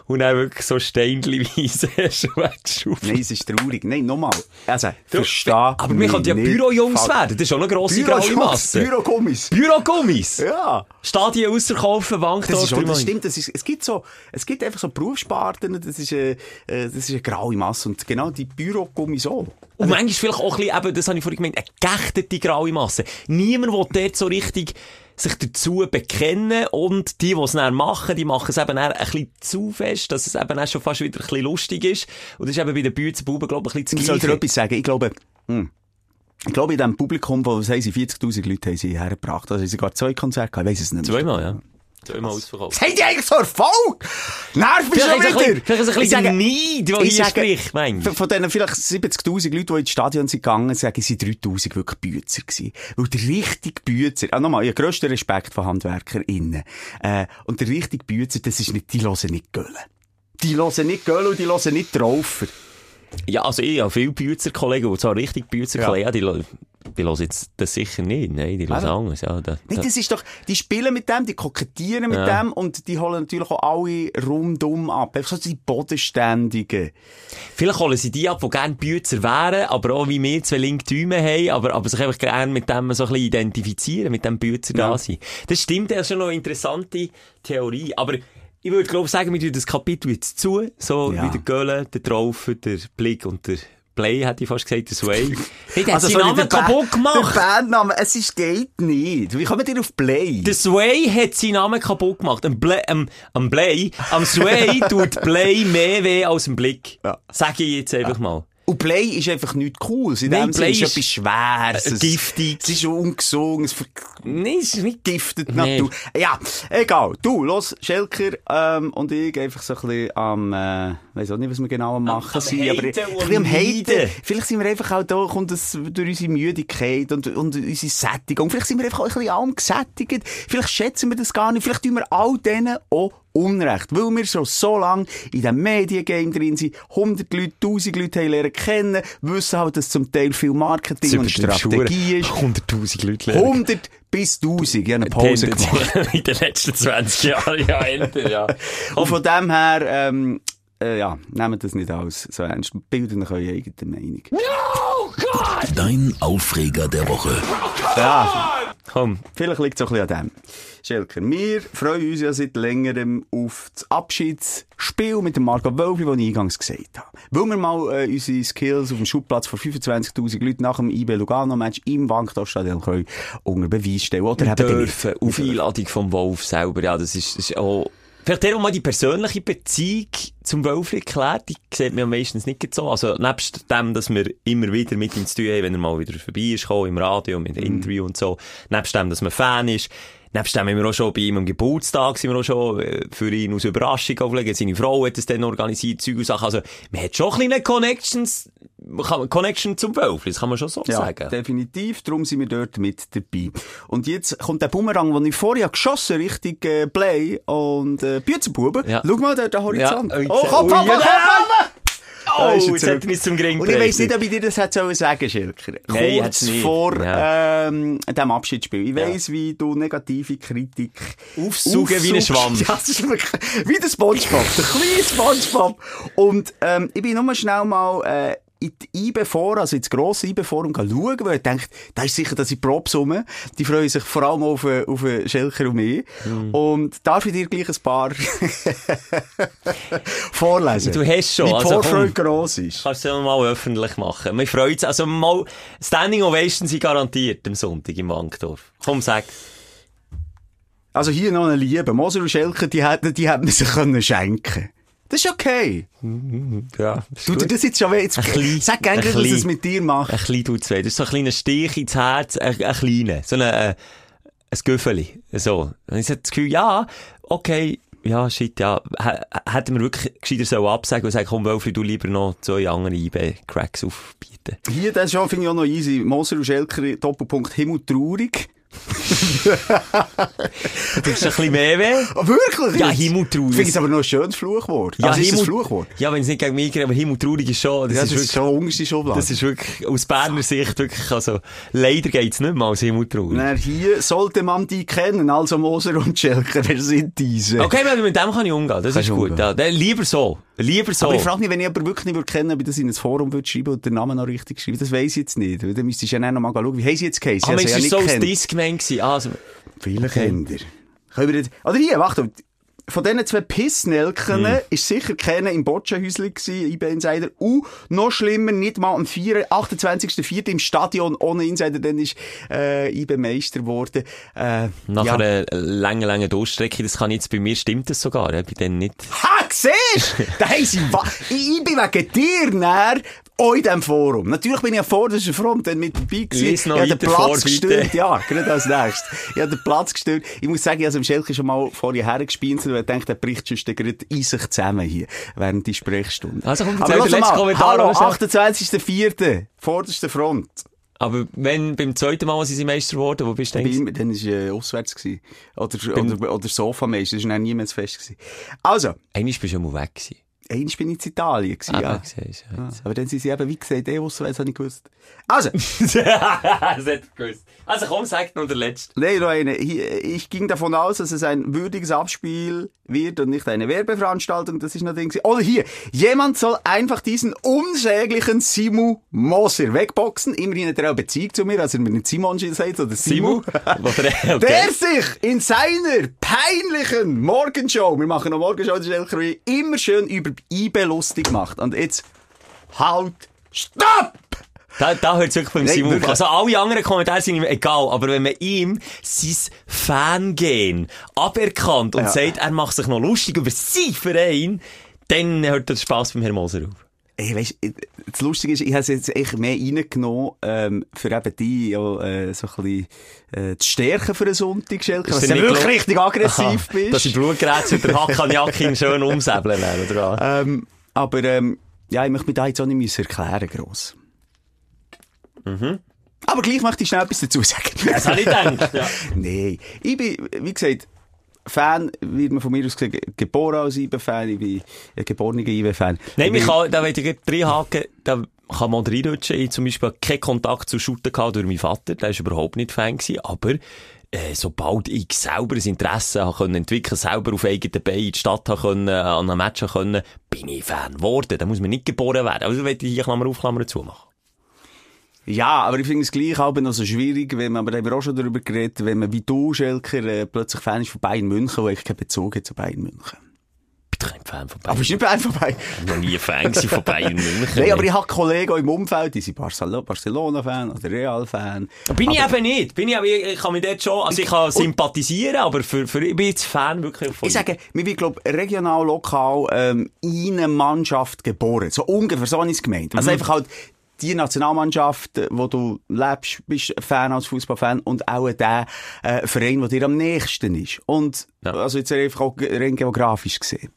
Und dann wirklich so steinliweise du weggeschaufelt. Nein, es ist traurig. Nein, nochmal. Also, Du, versteh Aber wir können ja Bürojungs werden. Das ist auch eine grosse graue Masse. Bürogummis. Bürogummis. Ja. Stadien ausverkaufen, Bank Das, ist auch, das stimmt, das ist, es gibt so, es gibt einfach so Berufssparten, das ist, äh, äh, das ist eine graue Masse und genau die Bürogummis auch. Und manchmal vielleicht auch ein bisschen, eben, das habe ich vorhin gemeint, eine geächtete graue Masse. Niemand will dort so richtig sich dazu bekennen und die, die es dann machen, die machen es eben dann ein bisschen zu fest, dass es eben dann schon fast wieder ein bisschen lustig ist. Und das ist eben bei den Büzenbuben, glaube ich, ein bisschen Ich das soll dir etwas sagen. Ich glaube, hm, ich glaube, in diesem Publikum, wo, was haben sie, 40.000 Leute haben sie hergebracht. Also, sie sogar zwei Konzerte gehabt. Ich weiss es nicht. Zweimal, ja. Zweimal ausverkauft. Haben die eigentlich so Erfolg? Nerv mich schon wieder! ein bisschen- vielleicht ist ein bisschen Neid, ich hier spricht, manchmal. Von von diesen vielleicht 70.000 Leuten, die ins Stadion sind gegangen, sagen sie 3.000 wirklich Büzer gewesen. Weil der richtige Büzer, ah, nochmal, ich habe grössten Respekt von HandwerkerInnen. Äh, und der richtige Büzer, das ist nicht, die hören nicht Gölle. Die hören nicht Gölle und die hören nicht Traufer. Ja, also ich habe viele Büzer-Kollegen, die zwar richtig Büzer-Kollegen, ja. die, die hören jetzt das sicher nicht. Nein, die hören Eben. anders. Ja, da, da. das ist doch, die spielen mit dem, die kokettieren mit Ja. dem und die holen natürlich auch alle rundum ab. Einfach so die Bodenständigen. Vielleicht holen sie die ab, die gerne Büzer wären, aber auch wie wir zwei linke Däume haben, aber, aber sich einfach gerne mit dem so ein bisschen identifizieren, mit dem Büzer Ja. da sein. Das stimmt, das ist schon noch eine interessante Theorie. Aber ich würde glaube sagen, wir tun das Kapitel jetzt zu, so Ja. wie der Göhle, der Traufer, der Blick und der Play, hätte ich fast gesagt, der Sway. Hey, hat seinen Namen kaputt gemacht. Der Bandname, es ist, geht nicht. Wie kommen ihr auf Play? Der Sway hat seinen Namen kaputt gemacht. Am Play, am, am Play, am Sway tut Play mehr weh als ein Blick. Ja. Sag ich jetzt einfach mal. Und Play ist einfach nichts Cooles. In Nein, dem Play ist ist, etwas Schweres. äh, Es- giftig. Es ist ungesund, es Nein, es ist nicht vergiftet die Nee. Natur. Ja, egal. Du, los, Schelker ähm, und ich einfach so ein bisschen am, äh, weiss auch nicht, was wir genau am machen am sind, aber ein bisschen am Haten. Vielleicht sind wir einfach auch da, kommt das durch unsere Müdigkeit und, und unsere Sättigung. Vielleicht sind wir einfach auch ein bisschen allem gesättigt. Vielleicht schätzen wir das gar nicht. Vielleicht tun wir all denen auch Unrecht, weil wir schon so lange in diesem Mediengame drin sind, 100 Leute, 1000 Leute haben lernen kennen, wissen halt, dass zum Teil viel Marketing und Strategie ist. 100.000 Leute lernen. 100 bis 1000. Ich habe eine Pause gemacht. In den letzten 20 Jahren, ja, älter, ja. Und von dem her, ähm, äh, ja, nehmt das nicht alles so ernst. Bilden euch eure eigene Meinung. Dein Aufreger der Woche. Ja, Komm, vielleicht liegt es auch ein bisschen an dem. Schelker, wir freuen uns ja seit längerem auf das Abschiedsspiel mit dem Marco Wölfli, das ich eingangs gesagt habe. Weil wir mal äh, unsere Skills auf dem Schubplatz vor 25'000 Leuten nach dem IB Lugano-Match im Wankdorfstadion können unter Beweis stellen. Oder wir dürfen auf Einladung vom Wolf selber, ja, das ist, das ist auch... Vielleicht der, der mal die persönliche Beziehung zum Wolf erklärt, die sieht man ja meistens nicht so. Also, nebst dem, dass wir immer wieder mit ihm zu tun haben, wenn er mal wieder vorbei ist, gekommen, im Radio, mit Interview und so. Nebst dem, dass man Fan ist. Nebst dem haben wir auch schon bei ihm am Geburtstag sind wir auch schon äh, für ihn aus Überraschung aufgelegt. Seine Frau hat es dann organisiert, Zeug und Sachen. Also, man hat schon kleine Connections, kann, Connection zum Wolf, das kann man schon so Ja, sagen. definitiv. Darum sind wir dort mit dabei. Und jetzt kommt der Bumerang, den ich vorher geschossen Richtung äh, Play und äh, Büzenbuben. Ja. Schau mal dort den Horizont. Ja, oh, komm, oh, komm, ja. komm, komm! Oh, er jetzt zurück. hat mich zum Gring Und ich weiss nicht, ob ich dir das hätte sollen sagen Schilker. Nein, Kurz nicht. vor Ja. ähm, dem Abschiedsspiel. Ich weiss, wie du negative Kritik Aufsaugen wie ein Schwamm. Ja, das ist wirklich wie der Spongebob. Der kleine Spongebob. Und ähm, ich bin nur schnell mal... Äh, in die IBE vor, also ins grosse IBE Forum schauen, weil ich denke, da ist sicher, dass ich Props rum. Die freuen sich vor allem auf, äh, auf äh, Schelker und mich. Mhm. Und darf ich dir gleich ein paar vorlesen? Du hast schon, die also Vorfreude komm. gross ist. Kannst du ja mal öffentlich machen. Wir freuen uns. Also mal, Standing Ovation sind garantiert am Sonntag im Wankdorf. Komm, sag. Also hier noch eine Liebe. Moser und Schelker, die hätten, die hätten sich können schenken. Das ist okay. Ja, Du, dir das jetzt schon weh. Jetzt, Ein klein- sag ein eigentlich, was klein- es mit dir macht. Ein klein tut's weh. Das ist so ein kleiner Stich ins Herz, ein, ein kleiner. So ein, äh, ein Güffeli. So. Und ich hab das Gefühl, ja, okay, ja, shit, ja. Hätten wir wirklich gescheiter so absagen und sagen, komm, Wölfli, du lieber noch zwei andere IB-Cracks aufbieten. Hier, das schon finde ich auch noch easy. Moser und Schelker, Doppelpunkt, Himmel traurig. Du tust ein bisschen mehr weh. Oh, wirklich? Ja, himmeltraurig. Ich finde es aber noch ein schönes Fluchwort. Ja, also ist es Himmel- Fluchwort? Ja, wenn es nicht gegen mich geht, aber himmeltraurig ist schon, das, Das, ist ist wirklich, schon Schublade. das ist wirklich, aus Berner Sicht wirklich, also, leider geht's nicht mehr als himmeltraurig. Na, hier sollte man die kennen, also Moser und Schelker, wer sind diese? Okay, mit dem kann ich umgehen, das Kannst ist gut. Ja, lieber so. Lieber so. Aber ich frage mich, wenn ich aber wirklich nicht würde kennen, ob ich das in ein Forum würde schreiben und den Namen noch richtig schreiben. Das weiss ich jetzt nicht. Dann müsstest du ja noch mal schauen. Wie haben sie jetzt geheißen? Ich das sie war ja so gemeint gewesen. Ah, Also, Viele Kinder. Können wir jetzt, oder hier, warte, von diesen zwei Pissnelken Hm. ist sicher keiner im Botschenhäusli gewesen, IB Insider. Und noch schlimmer, nicht mal am 4, 28.04. im Stadion ohne Insider, dann ist, äh, IB Meister geworden. Äh, nach ja. einer langen, langen Durchstrecke, das kann jetzt bei mir, stimmt das sogar, ja, bei denen nicht. Ha, siehst du? Da haben sie, ich bin wegen dir näher, auch in diesem Forum. Natürlich bin ich an vorderster Front dann mit dabei gewesen. Lies noch ich habe den vor, Platz gestürmt. Ja, gerade als nächstes. Ich habe den Platz gestürmt. Ich muss sagen, ich habe Schelke schon mal vorher hergespinselt, weil ich dachte, der bricht sonst gerade in sich zusammen hier, während die Sprechstunde. Also komm, Aber erzähl lass den letzten mal, Kommentar, hallo, oder? 28.04., vorderste Front. Aber wenn, beim zweiten Mal, als sie Meister wurden, wo bist du denn? dann war äh, auswärts. Gewesen. Oder, oder, oder Sofameister, das war niemals fest. Gewesen. Also, Einmal bist du schon mal weg gewesen. Einmal bin ich in Italien. Gewesen, Ah, ja. siehst Ja, Aber dann sind sie eben, wie gesagt, eh auswärts, habe ich gewusst. Also, das hätte ich gewusst. Also komm, sag noch der letzte. nee, noch eine. Hier, Ich ging davon aus, dass es ein würdiges Abspiel wird und nicht eine Werbeveranstaltung. Das ist noch Ding. Oder hier, jemand soll einfach diesen unsäglichen Simu Moser wegboxen. Immerhin hat er auch Beziehung zu mir, als er mir nicht Simon sagt, oder Simu. Okay. Der sich in seiner peinlichen Morgenshow, wir machen noch Morgenshow, das ist immer schön über IB lustig macht. Und jetzt, halt, stopp! Da, da hört es wirklich beim Nein, Simon auf. wirklich. Also alle anderen Kommentare sind ihm egal, aber wenn man ihm sein Fangehen aberkannt und Ja. sagt, er macht sich noch lustig über seinen Verein, dann hört der Spass beim Herrn Moser auf. Ey, weißt, das Lustige ist, ich habe es jetzt echt mehr reingenommen, ähm, für eben die, ja, äh, so ein bisschen, äh, zu stärken für einen Sonntag, Schelke. Dass dir du wirklich richtig aggressiv Aha, bist. Dass die Blutgrätze und der Hakanjakin schön umsäbeln werden, oder ähm, aber, ähm, ja, ich möchte mich da jetzt auch nicht erklären, gross. Aber gleich möchte ich schnell etwas dazu sagen. Mhm. Das habe ich gedacht, ja. Nein. Ich bin, wie gesagt, Fan, wird man von mir aus gesagt, geboren als IBE-Fan. Ich bin ein geborener IBE-Fan. Nein, Ich kann, da will ich gleich reinhaken, da kann man reinrutschen. Ich zum Beispiel keinen Kontakt zu Shooter gehabt durch meinen Vater, der ist überhaupt nicht Fan gewesen, aber äh, sobald ich selber ein Interesse habe können entwickeln, selber auf eigenen Beinen in die Stadt habe können, an einem Match habe können, bin ich Fan geworden. Da muss man nicht geboren werden. Also ich hier Klammer auf, Klammer zu machen. Ja, aber ich finde es gleich auch noch so schwierig, wenn man, aber haben wir auch schon darüber geredet, wenn man wie du, Schelker, äh, plötzlich Fan ist von Bayern München, wo ich keinen Bezug hat zu Bayern München. Ich bin kein Fan von Bayern. Aber bist du nicht Fan von Bayern? Ich war noch nie Fan von Bayern München. Nein, aber ich habe Kollegen im Umfeld, die sind Barcelo- Barcelona-Fan oder Real-Fan. Bin ich Aber- eben nicht. Bin ich, aber ich, ich kann mich dort schon, also ich kann sympathisieren, aber für, für, ich bin jetzt Fan wirklich von Ich sage, wir sind, glaub, regional, lokal, ähm, in einer Mannschaft geboren. So ungefähr, so habe ich es gemeint. Also einfach halt, die Nationalmannschaft, äh, wo du lebst, bist Fan als Fußballfan und auch der äh, Verein, der dir am nächsten ist. Und, Ja. also jetzt einfach auch rein geografisch gesehen.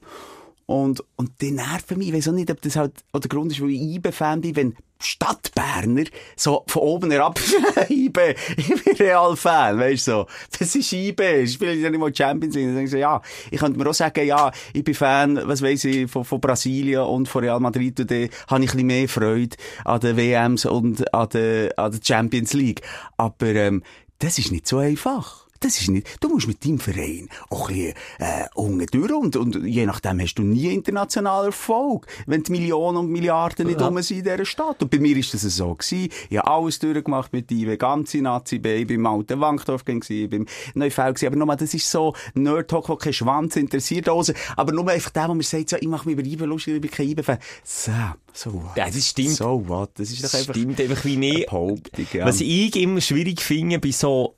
Und, und die nerven mich. Ich weiß auch nicht, ob das halt auch der Grund ist, weil ich IBE-Fan bin, wenn Stadtberner so von oben herab, IBE, ich bin Real-Fan, weißt du, so. Das ist IBE, ich spiele ja nicht mal Champions League. Dann ich so, ja, ich könnte mir auch sagen, ja, ich bin Fan, was weiss ich, von, von Brasilien und von Real Madrid und dann habe ich ein bisschen mehr Freude an den WMs und an der, an der Champions League. Aber, ähm, das ist nicht so einfach. Das ist nicht, du musst mit deinem Verein auch ein bisschen, äh, unten durch und, und je nachdem hast du nie internationalen Erfolg, wenn die Millionen und Milliarden nicht Ja. rum sind in dieser Stadt. Und bei mir ist das so gewesen. Ich habe alles durchgemacht mit IW, ganze Nazi B, beim alten Wankdorf gewesen, beim Neufeld gewesen. Aber nochmal, das ist so Nerd-Talk, wo kein Schwanz interessiert. Also, aber nur einfach der, wo mir sagt, so, ich mache mich über IB lustig, ich bin kein IB-Fan. So, so what? Ja, das stimmt. So what? Das ist doch einfach stimmt einfach wie. Behauptung, ja. Was ich immer schwierig finde bei so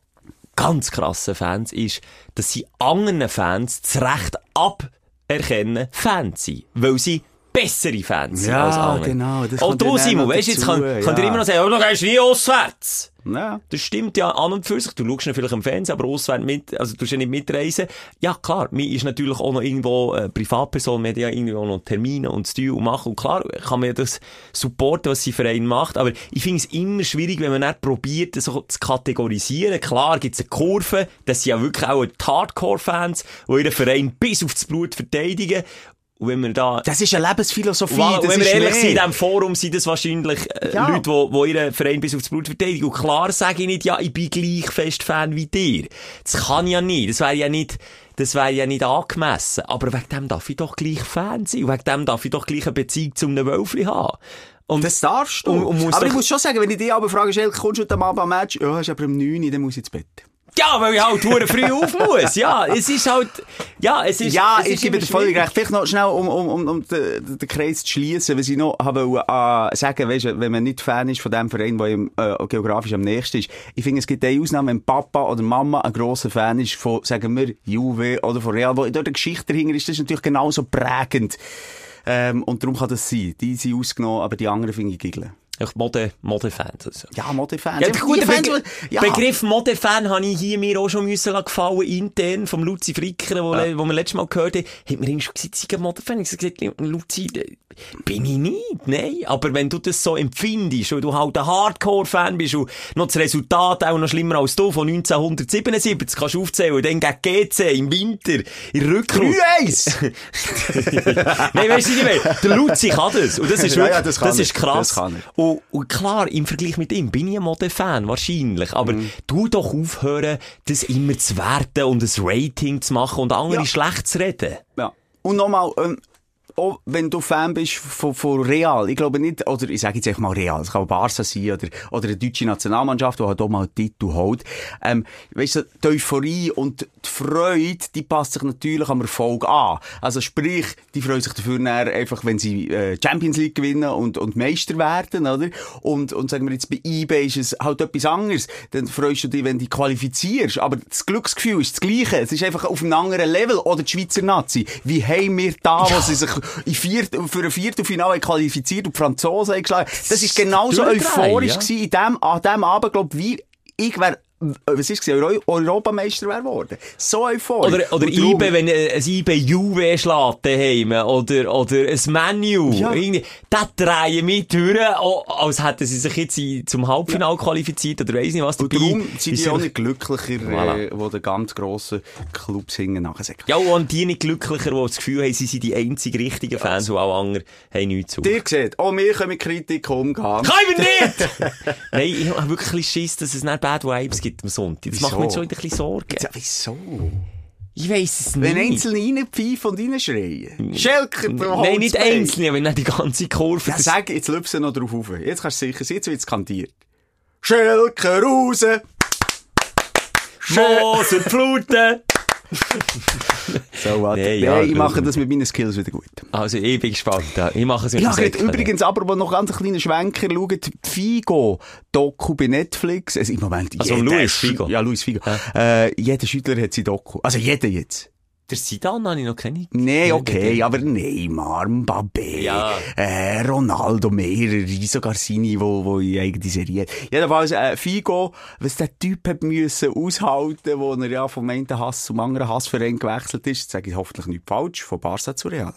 ganz krassen Fans ist, dass sie anderen Fans das Recht aberkennen, Fans sind. Weil sie bessere Fans Ja, als andere. genau, das Auch du, dann Simon, weißt du, jetzt kann, kann dir immer noch sagen, oh, du gehst nie auswärts. ja. Das stimmt ja an und für sich. Du schaust ihn vielleicht am Fernsehen, aber auswärts mit, also du ja nicht mitreisen. Ja, klar, mir ist natürlich auch noch irgendwo äh, Privatperson, man hat ja irgendwie auch noch Termine und tun und machen. Und klar, kann man ja das supporten, was sein Verein macht. Aber ich finde es immer schwierig, wenn man nicht probiert, das so zu kategorisieren. Klar gibt es eine Kurve, das sind ja wirklich auch die Hardcore-Fans, die ihren Verein bis aufs Blut verteidigen. Und wenn wir da Das ist eine Lebensphilosophie. Wow, das wenn wir ehrlich sind, in diesem Forum sind das wahrscheinlich äh, Ja. Leute, die, die ihren Verein bis aufs Blut verteidigen. Und klar sage ich nicht, ja, ich bin gleich fest Fan wie dir. Das kann ja nicht. Das wäre ja nicht, das wäre ja nicht angemessen. Aber wegen dem darf ich doch gleich Fan sein. Und wegen dem darf ich doch gleich eine Beziehung zu einem Wölfli haben. Und Das darfst du. Und- und aber ich muss schon sagen, wenn ich dich aber frage, kommst du heute Abend am Match? Ja, ist aber um 9 Uhr, dann muss ich ins Bett. Ja, weil ich halt verdammt früh auf muss. Ja, es ist halt, ja, es ist, ja, es ich gebe dir schwierig. recht. Vielleicht noch schnell, um, um, um, um den, den Kreis zu schließen, was ich noch habe äh, sagen, weißt, wenn man nicht Fan ist von dem Verein, der ihm, äh, geografisch am nächsten ist. Ich finde, es gibt eine Ausnahme, wenn Papa oder Mama ein grosser Fan ist von, sagen wir, Juve oder von Real, wo dort eine Geschichte dahinter ist, das ist natürlich genauso prägend. Ähm, und darum kann das sein. Die sind ausgenommen, aber die anderen finde ich giggeln. Ich Mode, Modefans. Also. Ja, Modefans. Ja, gut, Begr die- ja. Begriff Modefan habe ich hier mir auch schon müssen gefallen, intern, vom Luzi Fricker, wo, le- wo wir letztes Mal gehört haben, hat mir irgendwie schon gesagt, sei ein Modefan. Ich habe gesagt, Luzi, bin ich nicht, nein. Aber wenn du das so empfindest, und du halt ein Hardcore-Fan bist und noch das Resultat auch noch schlimmer als du von 1977 kannst du aufzählen, und dann gegen GC im Winter, in Rückrunde. 3-1! Nein, weißt du nicht mehr. Der Luzi kann das. Und das ist Ja, wirklich, ja, das er. ist krass. Das kann Und, und klar, im Vergleich mit ihm bin ich ein Modefan, wahrscheinlich. Aber Mhm. du doch aufhören, das immer zu werten und ein Rating zu machen und andere Ja. schlecht zu reden. Ja. Und nochmal, ähm, auch wenn du Fan bist von, von Real, ich glaube nicht, oder ich sage jetzt einfach mal Real, es kann Barca sein, oder, oder eine deutsche Nationalmannschaft, die halt auch mal einen Titel holt. Ähm, weißt du, die Euphorie und die Freude, die passt sich natürlich am Erfolg an. Also sprich, die freuen sich dafür nachher einfach, wenn sie äh, Champions League gewinnen und, und Meister werden, oder? Und, und sagen wir jetzt, bei eBay ist es halt etwas anderes. Dann freust du dich, wenn du qualifizierst. Aber das Glücksgefühl ist das Gleiche. Es ist einfach auf einem anderen Level. Oder die Schweizer Nazi. Wie haben wir da, wo sie sich in Viert, für ein Viertelfinale qualifiziert und die Franzosen geschlagen. Das ist genauso euphorisch ja. gewesen in dem, an dem Abend, glaub wie ich wär, was ist Euro Europameister wäre geworden. So euphorisch. Oder, oder darum- IBE, wenn äh, ein IBE Juve schlägt daheim, oder, oder ein Menu. Ja. Irgendwie, das drehen mit durch, auch, als hätten sie sich jetzt zum Halbfinale qualifiziert, oder weiss nicht was. Und dabei darum sind die auch nicht glücklicher, Voilà. äh, wo die ganz grossen Clubs hingen nachher sagen. Ja, und die nicht glücklicher, die das Gefühl haben, sie sind die einzig richtigen Fans, und auch andere haben nichts zu. Ihr seht, auch wir können mit Kritik umgehen. Kann ich mir nicht! Nein, ich habe wirklich Schiss, dass es nicht Bad Vibes gibt am Sonntag. Das macht mir schon ein bisschen Sorgen. Ja, wieso? Ich weiss es Wenn nicht. Einzelne reinpfeifen und reinschreien. Schelker, Nein, nicht einzelne, aber nicht die ganze Kurve. Ja, sag, jetzt löpst du noch drauf auf. Jetzt kannst du sicher, sein, jetzt wird es kandiert. Schelker raus! Moser, Fluten! So, warte. Nee, Nee, ja, ich mache das mit meinen Skills wieder gut. Also, ich bin gespannt. Ja. Ich mache es mit Ja, übrigens aber, wo noch ganz ein kleiner Schwenker schaut, Figo-Doku bei Netflix. Also im Moment Also jeder Luis Figo. Ja, Luis Figo. Äh, jeder Schüttler hat sein Doku. Also jeder jetzt. Der Sidan habe ich noch keine. Nee, okay, aber Neymar, Mbappé, Ja. äh, Ronaldo, mehrere, sogar seine, wo, wo in eigene Serie. Jedenfalls, äh, Figo, was der Typ hat müssen aushalten, wo er ja vom einen Hass zum anderen Hassverein gewechselt ist, sage ich hoffentlich nicht falsch, von Barca zu Real.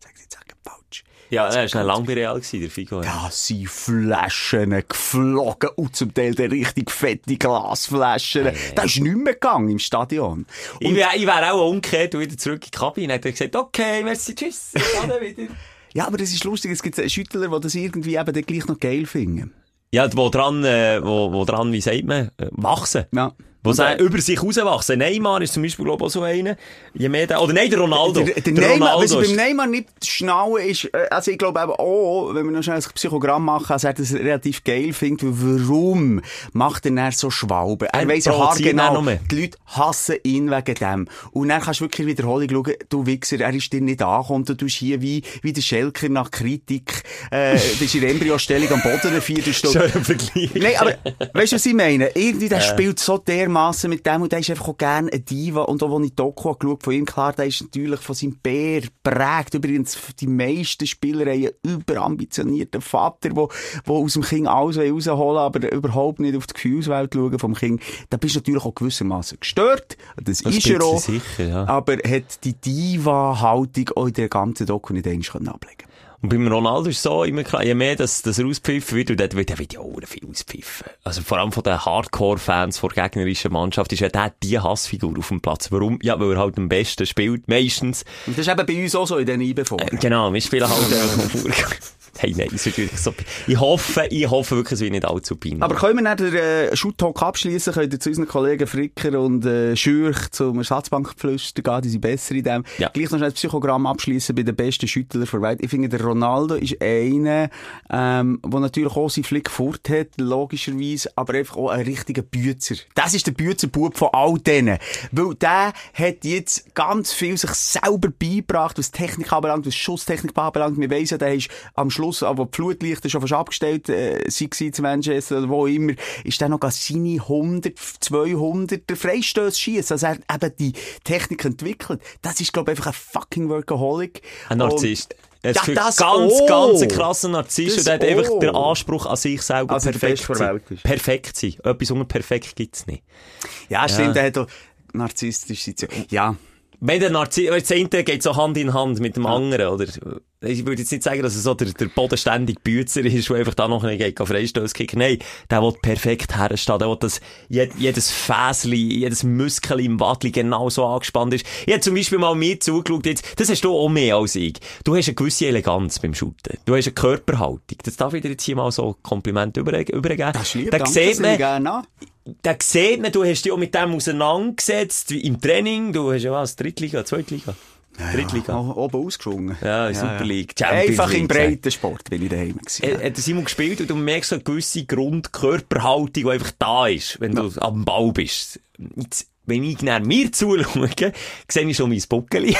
Sag ich jetzt sagen, falsch. Ja, er war lang bei Real, gewesen, der Figo. Da sind Flaschen geflogen und zum Teil dann richtig fette Glasflaschen. Da ist nichts mehr gegangen im Stadion. Ich wäre wär auch umgekehrt und wieder zurück in die Kabine. Hat er gesagt, okay, merci, tschüss, gehe wieder. Ja, aber das ist lustig, es gibt Schüttler, die das irgendwie eben dann gleich noch geil finden. Ja, wo dran, äh, wo, wo dran, wie sagt man, äh, wachsen. Ja. Wo sie äh, über sich rauswachsen. Neymar ist zum Beispiel, glaube ich, auch so einer. Je mehr der, oder nein, der Ronaldo. Der, der, Neymar, was ich beim Neymar nicht schnallen ist, äh, also ich glaube eben auch, wenn wir noch schnell ein Psychogramm machen, also er das relativ geil findet, warum macht er dann so Schwalben? Er Er weiss ja haargenau, die Leute hassen ihn wegen dem. Und dann kannst du wirklich in Wiederholung schauen, du Wichser, er ist dir nicht angekommen, du tust hier wie, wie der Schelker nach Kritik, äh, das ist in der Embryostellung am Boden vier, du stehst Schöner Vergleich. Nein, aber weißt du, was ich meine? Irgendwie, der spielt so dermassen mit dem und der ist einfach auch gerne ein Diva. Und auch, als ich Doku geschaut von ihm, klar, der ist natürlich von seinem Bär prägt. Übrigens, die meisten Spieler haben einen überambitionierten Vater, der, der aus dem Kind alles rausholen will, aber überhaupt nicht auf die Gefühlswelt schauen vom Kind. Da bist du natürlich auch gewissermaßen gestört. Das, Das ist er auch. sicher, ja. Aber hat die Diva-Haltung auch in der ganzen Doku nicht eigentlich ablegen können. Und beim Ronaldo ist so immer klar, je mehr das, das er auspfiffen wird, und dort wird er wird ja auch viel auspfiffen. Also vor allem von den Hardcore-Fans der gegnerischen Mannschaft ist ja der die Hassfigur auf dem Platz. Warum? Ja, weil er halt am besten spielt, meistens. Und das ist eben bei uns auch so in den IBV. Genau, wir spielen halt einfach Hey, nein, es wird wirklich so, ich hoffe, ich hoffe wirklich, es wird nicht allzu peinlich. Aber können wir nicht den äh, Shoot-Talk abschließen? Könnt ihr zu unseren Kollegen Fricker und äh, Schürch zum Ersatzbankpflüster gehen, die sind besser in dem. Ja. Gleich noch schnell das Psychogramm abschließen bei den besten Schüttler der Welt. Ich finde, der Ronaldo ist einer, ähm, der natürlich auch seinen Flick fort hat, logischerweise, aber einfach auch ein richtiger Bützer. Das ist der Büzerbub von all denen. Weil der hat jetzt ganz viel sich selber beigebracht, was Technik anbelangt, was Schusstechnik anbelangt. Wir weiss ja, der ist am Schluss, aber die Flutlichter schon fast abgestellt, äh, sie zu Manchester oder wo immer, ist der noch seine 100, 200 der Freistöße schießt. Also er hat eben die Technik entwickelt. Das ist, glaube ich, einfach ein fucking Workaholic. Ein Narzisst. Ja, Es ist das ganz, auch. ganz ein krasser Narzisst und hat einfach auch. den Anspruch an sich selber, Also perfekt sein. Perfekt sein. Etwas unter perfekt gibt's nicht. Ja, stimmt, der hat auch narzisstisch sein. Ja. Wenn der Narziss, das eine geht so Hand in Hand mit dem anderen, oder? Ich würde jetzt nicht sagen, dass er so der, der bodenständige Bützer ist, der einfach da noch nicht geht, Freistöße kicken. Nein, der will perfekt herstehen. Der will, dass jed, jedes Fäsli, jedes Muskel im Wadli genau so angespannt ist. Ich habe zum Beispiel mal mir zugeschaut, jetzt, das hast du auch mehr als ich. Du hast eine gewisse Eleganz beim Shooten. Du hast eine Körperhaltung. Das darf ich dir jetzt hier mal so Kompliment über, übergeben. Das ist lieb, Da danke, sieht man. Da sieht man, du hast dich auch mit dem auseinandergesetzt, wie im Training. Du hast ja was, Drittliga, Zweitliga? Drittliga. O- Oben ausgeschwungen. Ja, Super League, Champions Einfach im League, Breitensport bin ich daheim gewesen. Äh, Hat der Simon gespielt und du merkst so eine gewisse Grundkörperhaltung, die einfach da ist, wenn du am Ball bist. Jetzt, wenn ich nach mir zuschaue, sehe ich schon mein Buckeli.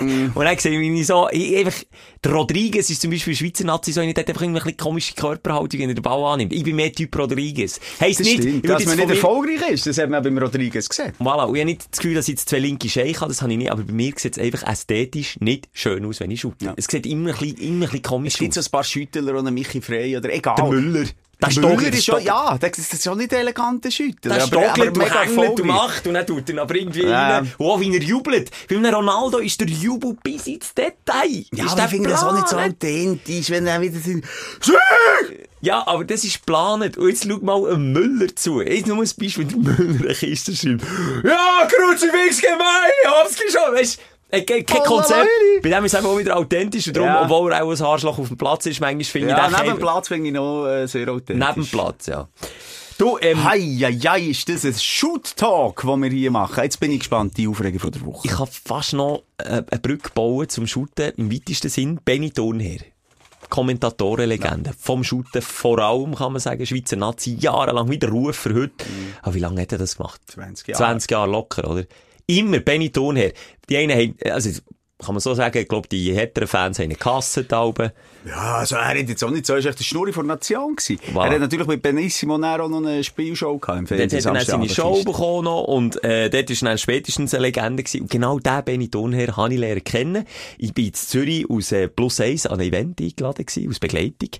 Mm. Und dann sehe ich, so, ich, einfach, der Rodriguez ist zum Beispiel Schweizer Nazi, so der hat einfach irgendwie ein bisschen komische Körperhaltung, wenn er den Ball annimmt. Ich bin mehr Typ Rodriguez. Heisst Das nicht, stimmt, dass man nicht mir- erfolgreich ist, das hat man beim Rodriguez gesehen. Voilà, und ich habe nicht das Gefühl, dass ich jetzt zwei linke Scheich habe, das habe ich nicht, aber bei mir sieht es einfach ästhetisch nicht schön aus, wenn ich shoote. Ja. Es sieht immer ein bisschen, immer ein bisschen komisch Es gibt so aus. ein paar Schüttler oder Michi Frey oder egal. Der Müller. Der Stogler, ist schon, ja, das das ist schon nicht ein eleganter Schüttler. Der aber- Stockler, du erfolgreich. macht und dann tut er ihn aber irgendwie Ja. rein. Und auch wie er jubelt. Bei einem Ronaldo ist der Jubel bis ins Detail. Ja, ist aber der ich finde das auch nicht so authentisch, wenn er wieder sind. Ja, aber das ist geplant. Und jetzt schau mal einem Müller zu. Jetzt nur ein Beispiel, wenn der Müller eine Kiste schreibt. Ja, Kruzifix gemein, hab's schon. Weißt du, äh, kein kein Oh, Konzept. Bei dem ist es einfach auch wieder authentisch. Und darum, Ja. obwohl er auch ein Arschloch auf dem Platz ist, manchmal finde Ja, ich neben dem Platz finde ich noch äh, sehr authentisch. Neben dem Platz, ja. Du, ähm, Hei, hei, hei, ist das ein Shoot-Talk, den wir hier machen? Jetzt bin ich gespannt, die Aufregung von der Woche. ich kann fast noch äh, eine Brücke bauen zum Shooten, im weitesten Sinn. Benny Thurnherr. Kommentatorenlegende. Vom Shooten vor allem, kann man sagen, Schweizer Nazi, jahrelang wieder Ruf für heute. Aber wie lange hat er das gemacht? 20 Jahre. 20 Jahre locker, oder? Immer Benny Thurnherr. Die einen haben, also, kann man so sagen, ich glaube, die heteren Fans haben eine Kasse da oben. Ja, also er hat jetzt auch nicht so, er war echt der Schnurri von der Nation. Gewesen. Voilà. Er hat natürlich mit Benissimo dann auch noch eine Spielshow gehabt im Dort Fernsehen. hat er dann seine Show bekommen noch, und äh, dort ist dann spätestens eine Legende gewesen. Und genau den Benny Thurnherr habe ich lernen kennen. Ich bin in Zürich aus äh, Plus 1 an ein Event eingeladen gewesen, aus Begleitung.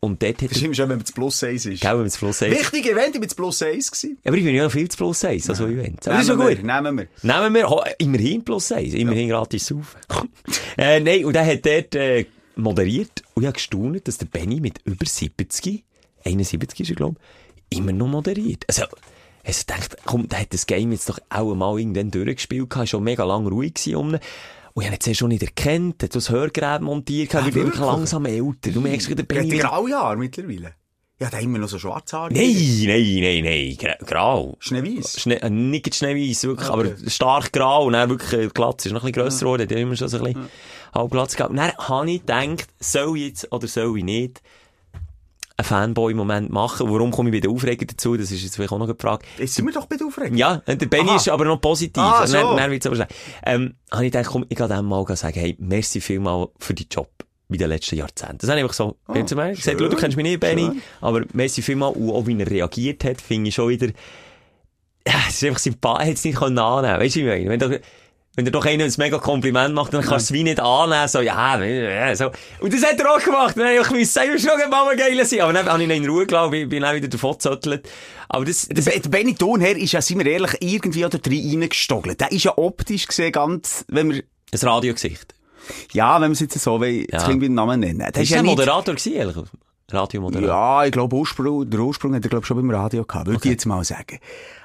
Und dort hat Das ist immer schön, wenn man das Plus 1 ist. gell, wenn wir das Plus 1 Wichtige Event, ich bin das Plus 1 gewesen. Aber ich bin ja viel zu Plus 1, also Events. Aber das ist ja gut. Nehmen wir. Nehmen wir ho- immerhin plus eins, immerhin gratis auf. äh, nein, und er hat dort äh, moderiert und ich habe gestaunt, dass der Benny mit über 70, 71 ist er, glaube ich, immer noch moderiert. Also, also denkt, komm, der hat das Game jetzt doch auch mal irgendwann durchgespielt ist schon mega lang ruhig gewesen um ihn. Und ich habe zuerst schon nicht erkannt, hat so ein Hörgerät montiert, gehabt, wird wirklich? wirklich langsam älter. Du merkst, der Der wird graue Haare mittlerweile. Ja, da wir noch so Schwarzhaare. Nein, nein, nein, nein, gra- grau. Schneeweiß. Schnee, äh, nicht schneeweiß, wirklich, Okay. aber stark grau und dann wirklich äh, glatt. Ist noch ein bisschen grösser geworden, der hat immer schon so ein bisschen halb glatt gehabt. Und dann habe ich gedacht, soll ich jetzt oder soll ich nicht einen Fanboy-Moment machen? Warum komme ich bei den Aufreger dazu? Das ist jetzt vielleicht auch noch eine Frage. Jetzt sind wir doch bei der Aufregung. Ja, der Benny Aha. ist aber noch positiv. Ah, Und dann, so. dann wird's aber. Ähm, habe ich gedacht, komm, ich kann dem mal sagen, hey, merci vielmal für die Job wie den letzten Jahrzehnten. Das habe ich einfach so, oh, zu mir gesagt, du kennst mich nicht, Benny, schön. aber merci vielmal. Und auch wie er reagiert hat, finde ich schon wieder, es ist einfach sympathisch, er hätte es nicht können annehmen Weißt du, wie ich meine? Wenn du, wenn dir doch einer ein mega Kompliment macht, dann kannst du es wie nicht annehmen, so, ja, so. Und das hat er auch gemacht. Dann ich gewusst, sei mir schon ein Mama geil sein. Aber dann habe ich ihn in Ruhe gelassen, bin, bin dann wieder davon gezöttelt. Aber das, das, Der Benny Thurnherr ist ja, sind wir ehrlich, irgendwie auch da drin reingestogelt. Der ist ja optisch gesehen ganz, wenn wir, das Radiogesicht. ja, wenn wir es jetzt so, wie, Ja. jetzt klingt wie einen Namen nennen. Der ist ja nicht, Moderator, gewesen, ehrlich. Radiomoderator. ja, ich glaube, Ursprung, der Ursprung hat er, glaube ich, schon beim Radio gehabt, würde ich jetzt mal sagen.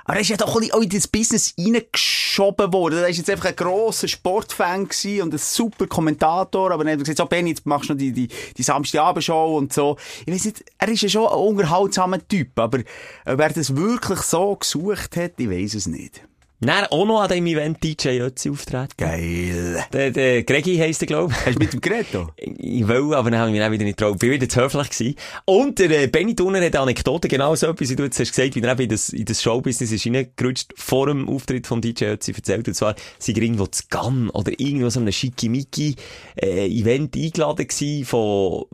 Aber er ist ja doch ein bisschen in das Business reingeschoben worden. Er ist jetzt einfach ein grosser Sportfan und ein super Kommentator, aber dann hat er gesagt, so, Benny, jetzt machst du noch die, die, die Samstagabendshow und so. Ich weiß nicht, er ist ja schon ein unterhaltsamer Typ, aber ob er das wirklich so gesucht hat, ich weiß es nicht. Dann auch noch an dem Event DJ Ötzi auftreten. Geil. Der, der Gregi heisst er, glaube Hast du mit dem geredet? da? ich. Ich will, aber dann habe ich mich dann wieder nicht getraut. Bin wieder zu höflich gewesen. Und der äh, Benny Turner hat eine Anekdote, genau so etwas, wie du jetzt hast gesagt, wie er eben in das, in das Showbusiness ist reingerutscht, vor dem Auftritt von DJ Ötzi erzählt. Und zwar, sie waren irgendwo zu Cannes oder irgendwo so einem schickimicki äh, Event eingeladen gewesen von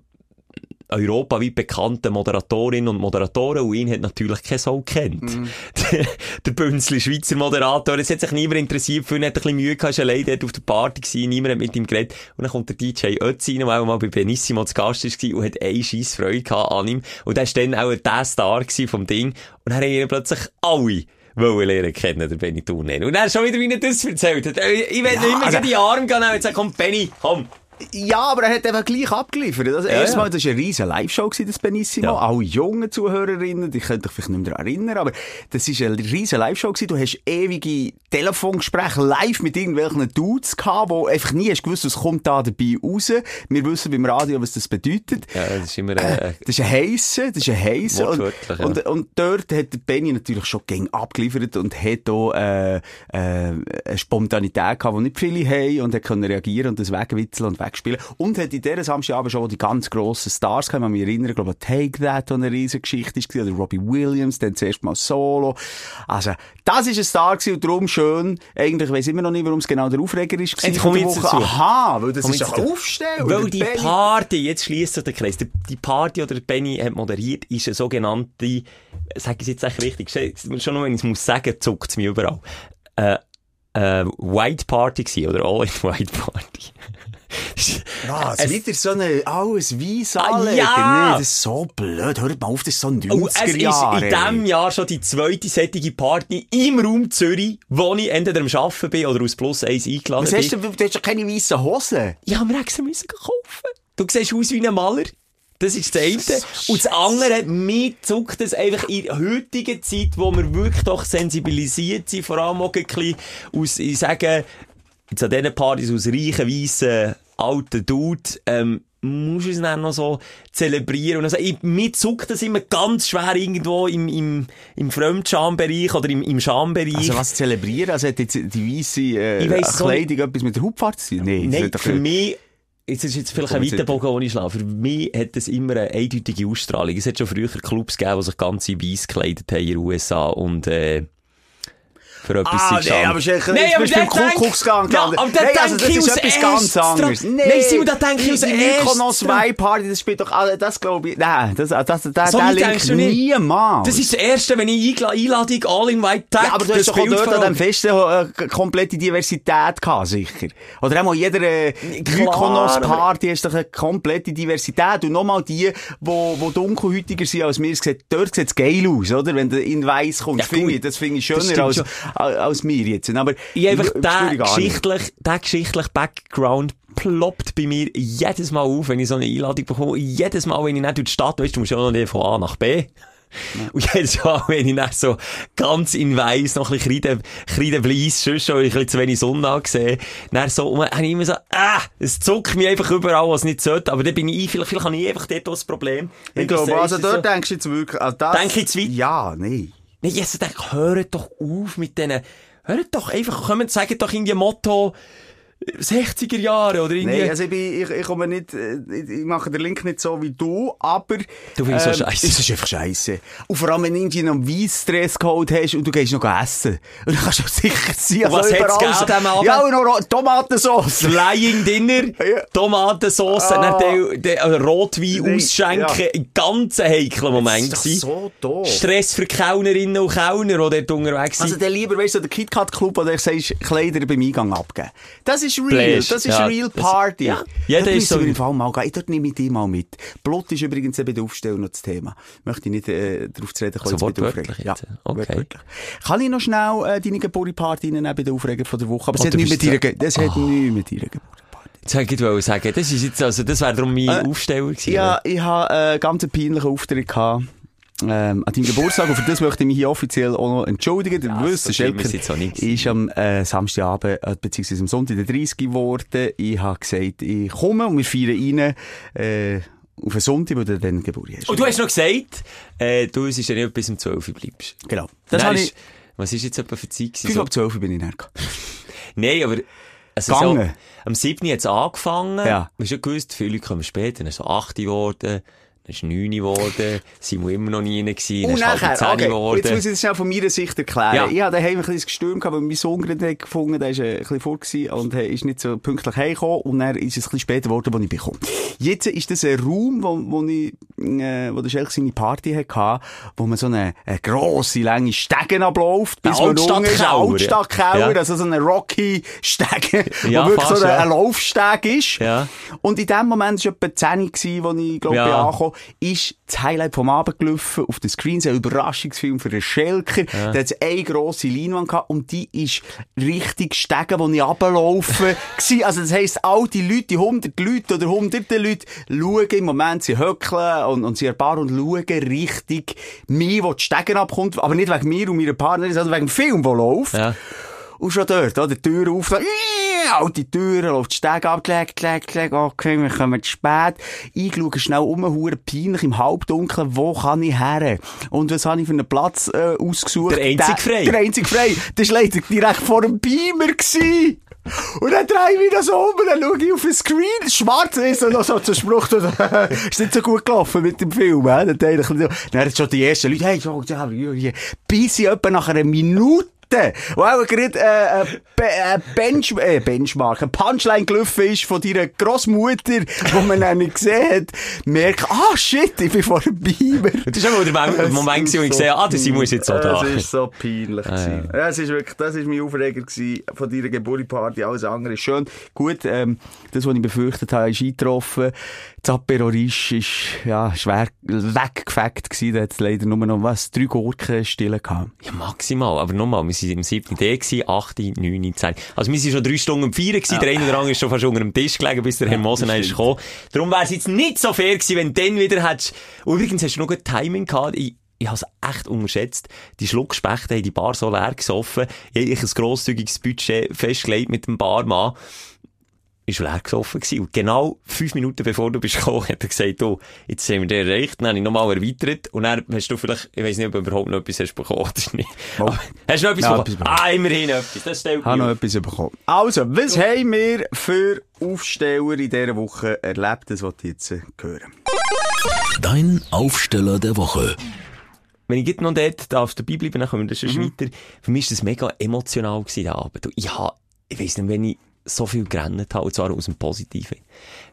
europaweit bekannten Moderatorinnen und Moderatoren und ihn hat natürlich kein Sau kennt. Der, der Bünzli Schweizer Moderator, es hat sich niemand interessiert, für ihn hat ein bisschen Mühe gehabt, ist allein dort auf der Party gewesen, niemand hat mit ihm geredet und dann kommt der DJ Ötzi rein, der auch mal bei Benissimo zu Gast war und hat eine scheisse Freude gehabt an ihm und der war dann auch der Star vom Ding und dann haben ihn plötzlich alle wollen lernen kennen, der Benny Turner. Und er hat schon wieder, wie er das erzählt hat. Ich will Ja, immer also- so die Arme gehen und jetzt sagen, komm, Benny, komm. Ja, aber er hat einfach gleich abgeliefert. Also, Ja, erstmal, ja. das war eine riesen Live-Show, das Benissimo. Ja. Alle jungen Zuhörerinnen, die könnt euch vielleicht nicht mehr daran erinnern, aber das war eine riesen Live-Show. Du hast ewige Telefongespräche live mit irgendwelchen Dudes gehabt, wo einfach nie hast gewusst, was kommt da dabei raus. Wir wissen beim Radio, was das bedeutet. Ja, das ist immer, äh, Das ist ein Heissen, das ist ein Heissen. Und, ja. und, und dort hat Benny natürlich schon gegen abgeliefert und hat auch, äh, äh, eine Spontanität gehabt, die nicht viele haben und hat können reagieren und das wegwitzeln und wegspielen. Und hat in dieser Samstagabend schon die ganz grossen Stars kann mich erinnern, ich glaube, Take That, die eine riesige Geschichte war, oder Robbie Williams, dann zuerst mal Solo. Also, das ist ein Star gewesen und darum schön, eigentlich weiss ich immer noch nicht, warum es genau der Aufreger ist. Jetzt komme ich jetzt dazu. Aha, weil das Komm ist doch ein dazu. Aufstell. Weil die Benny- Party, jetzt schließt sich der Kreis, die, die Party, die der Benny hat moderiert, ist eine sogenannte, sag ich es jetzt echt richtig, schon nur wenn ich es muss sagen, zuckt es mich überall, äh, äh, White Party gewesen, oder All in White Party. Ja, es wieder so eine, alles weiss Ah, ja! Nee, das ist so blöd. Hört mal auf, das ist so 90er Und es ist in diesem Jahr schon die zweite sättige Party im Raum Zürich, wo ich entweder am Arbeiten bin oder aus Plus 1 eingeladen Was bin. hast du, du hast doch keine weißen Hosen. Ja, wir extra müssen kaufen. Du siehst aus wie ein Maler. Das ist das eine. Und das andere, mir zuckt es einfach in der heutigen Zeit, wo wir wirklich doch sensibilisiert sind, vor allem auch ein bisschen aus, ich sage, jetzt an diesen Partys aus reichen, weissen, alten Dude, ähm, musst du es dann noch so zelebrieren. Und also, ich, mir zuckt das immer ganz schwer irgendwo im, im, im Fremdschambereich oder im, im Schambereich. Also was zelebrieren? Also hat jetzt die weiße äh, weiss so Kleidung etwas mit der Hauptfahrt zu tun? Nein, das Nein, für mich, jetzt ist jetzt vielleicht ein weiter Bogen, den ich schlage. Für mich hat es immer eine eindeutige Ausstrahlung. Es hat schon früher Clubs gegeben, die sich ganz in weiss gekleidet haben in den USA und, äh, für etwas Ah, sind nee, gestanden. aber Schenker, Nein, jetzt aber bist der beim Kuckucksgang Ja, aber da Nein, also das ist etwas ganz anderes. dran. Nein, Simon, da denke ich aus Mykonos Party, das spielt doch alle, das glaube ich, nein, das, das, das, das, So der Link niemals. Das ist das Erste, wenn ich Einladung All in White Tag, Ja, aber du hast doch auch dort an dem. Fest äh, komplette Diversität gehabt, sicher. Oder einmal jeder äh, Klar, Mykonos-Party hast doch eine komplette Diversität. Und nochmal die, wo, wo dunkelhäutiger sind als mir, sieht, dort sieht's geil aus, oder? Wenn du in weiss kommst, Ja, finde ich, das finde ich schöner als, als, mir jetzt. Aber Ich der geschichtlich, der geschichtliche Background ploppt bei mir jedes Mal auf, wenn ich so eine Einladung bekomme. Jedes Mal, wenn ich nicht durch die Stadt, weißt du, musst ja noch nicht von A nach B. Und jedes Mal, wenn ich dann so ganz in Weiss noch ein bisschen Kreide, Kreidebleiss, schon schon ein bisschen zu wenig Sonne angesehen, dann so, habe ich immer so, ah, es zuckt mich einfach überall, was nicht sollte, aber dann bin ich, vielleicht, vielleicht habe ich einfach dort das Problem. Ich glaube, also dort so, denkst du jetzt wirklich, also das... Denk ich zu weit? Ja, nein. Jetzt denke ich, hört doch auf mit denen, hört doch einfach, kommen, sagen doch irgendwie Motto, 60er Jahre oder irgendwie. Nein, also ich, bin, ich, ich komme nicht, äh, ich mache den Link nicht so wie du, aber... Du findest so scheisse. Es ist einfach scheisse. Und vor allem, wenn du irgendwie noch einen Weiss-Dresscode hast und du gehst noch essen. Und dann kannst du sicher sein, Und was hat's überall gegeben an diesem Abend? Ja, und noch Tomatensauce. Flying Dinner, Ja. Tomatensauce, Ah. dann den, den Rotwein Nein, ausschenken, ja. ein ganz heikler Moment Das ist so doof. Stress für Kellnerinnen und Kellner, die dort unterwegs sind. Also dann lieber, weißt du, der KitKat Club, wo du sagst, Kleider beim Eingang abgeben. Das ist real. Flash, das ist ja. real Party. ja. Jeder Dort ist so- im Fall mal gehen. Ich dort nehme ich dich mal mit. Blut ist übrigens eben der Aufsteller noch das Thema. Möchte ich nicht äh, darauf zu reden kommen. Also der wortwörtlich Aufregung. jetzt? Okay. Kann ich noch schnell äh, deine Geburtstagsparty der Aufregung von der Woche? Aber Oh, es hat du nichts mit Ge- das hat nichts mit ihrer Geburtstagsparty. Jetzt wollte ich wollte sagen, das ist jetzt, also, das wäre darum mein Äh, Aufsteller gewesen. Ja, ich habe äh, einen ganz peinlichen Auftritt gehabt. Ähm, an deinem Geburtstag, und für das möchte ich mich hier offiziell auch noch entschuldigen. Ja, der schlimm Schelker, ist am äh, Samstagabend, äh, beziehungsweise am Sonntag der 30 geworden. Ich habe gesagt, ich komme und wir feiern rein, äh, auf einen Sonntag, wo du dann Geburtstag hast. Und du hast noch gesagt, äh, du es ist ja nicht bis um 12 Uhr bleibst. Genau. Das Dann ich, was ist jetzt etwa für Zeit gewesen? 5 So- ab 12 bin ich näher. Nein, aber, also Gange. so, am 7. hat es angefangen. Ja. Du hast ja gewusst, viele kommen später, dann so 8 geworden, dann ist 9 geworden, sind wir immer noch nie rein gewesen, dann Und ist halb nachher, 10 okay, geworden. jetzt muss ich das schnell von meiner Sicht erklären. Ja. Ich hatte daheim ein bisschen das Gestürm gehabt, weil mein Sohn gerade hat gefunden, der ist äh, ein bisschen vor und äh, ist nicht so pünktlich heimgekommen und dann ist es ein bisschen später geworden, wo ich bekomme. Jetzt ist das ein Raum, wo, wo ich, äh, wo der Schelk seine Party hatte, wo man so eine, eine grosse, lange Stegen abläuft, bis man unten ist, Altstadtkeller. Ja. also so eine rocky Stege, Ja, wo wirklich fast, so ein, ja. Laufsteg ist. Ja. Und in dem Moment war etwa 10 gewesen, wo ich, glaube ich, Ja. angekommen ist das Highlight vom Abend gelaufen, auf den Screens, ein Überraschungsfilm für den Schelker. Da hat es eine grosse Leinwand gehabt und die ist richtig stegen, wo ich runterlaufe. also das heisst, all die Leute, die hundert Leute oder hunderte Leute, schauen im Moment, sie höckeln und, und sie erbar und schauen richtig mich, wo die Stegen abkommt, aber nicht wegen mir und meiner Partnerin, sondern wegen dem Film, der läuft. Ja. Und schon dort, oder? Die Tür auf, so, alte Türen, läuft die Stege ab, klick, klick, klick, okay, wir kommen zu spät. Ich schaue schnell um, hure peinlich im Halbdunkeln, wo kann ich her? Und was habe ich für einen Platz äh, ausgesucht? Der einzig frei. Der einzig frei. Das war leider direkt vor dem Beamer. Gewesen. Und dann drehe ich mich das um und dann schaue ich auf den Screen, schwarz ist und noch so zu Spruch, ist nicht so gut gelaufen mit dem Film, hä? Dann, dachte ich, dann hat schon die ersten Leute, hey, schau, ja, ja, bis ich etwa nach einer Minute wo auch gerade äh, ein Be äh, Bench äh, Benchmark, ein Punchline gelaufen ist von deiner Grossmutter, wo man dann nicht gesehen hat, merkt, ah shit, ich bin vor dem Beamer. Das ist auch der Moment, wo ich gesehen habe, ah, Simon ist jetzt so da. Das ist so peinlich. gewesen. ja. es ist wirklich, das ist mein Aufreger gewesen von deiner Geburtstagsparty. Alles andere ist schön. Gut, ähm, das, was ich befürchtet habe, ist eingetroffen. Das Apero ist, ja, schwer weggefackt gewesen. Da hat es leider nur noch, was, drei Gurken stillen gehabt. Ja, maximal. Aber nochmal, waren im 7. D, gewesen, 8., 9., 10. Also wir waren schon drei Stunden am Feiern gewesen. Der eine oder andere ist schon fast unter dem Tisch gelegen, bis der Herr Mosen ist gekommen. Darum wäre es jetzt nicht so fair gewesen, wenn du dann wieder hättest... Übrigens hast du noch gut Timing gehabt. Ich, ich habe es echt unterschätzt. Die Schluckspechte haben die Bar so leer gesoffen. Ich habe ein grosszügiges Budget festgelegt mit dem Barmann. Ist leer gesoffen gewesen. Und genau fünf Minuten bevor du bist gekommen, hat er gesagt, du, jetzt haben wir den erreicht. Dann habe ich nochmal erweitert. Und dann hast du vielleicht, ich weiss nicht, ob du überhaupt noch etwas hast bekommen oder nicht. Aber Hast du noch etwas Ja, bekommen? etwas bekommen. Ah, immerhin etwas. Das stellt Ich habe noch etwas bekommen. Also, was haben wir für Aufsteller in dieser Woche erlebt? Das wollte ich jetzt äh, hören. Dein Aufsteller der Woche. Wenn ich jetzt noch dort da auf der Bibel bleiben, dann kommen wir das schon Mhm. weiter. Für mich war das mega emotional gewesen, der Abend. Und ich habe, ich weiss nicht, wenn ich so viel gerannt habe, und zwar aus dem Positiven.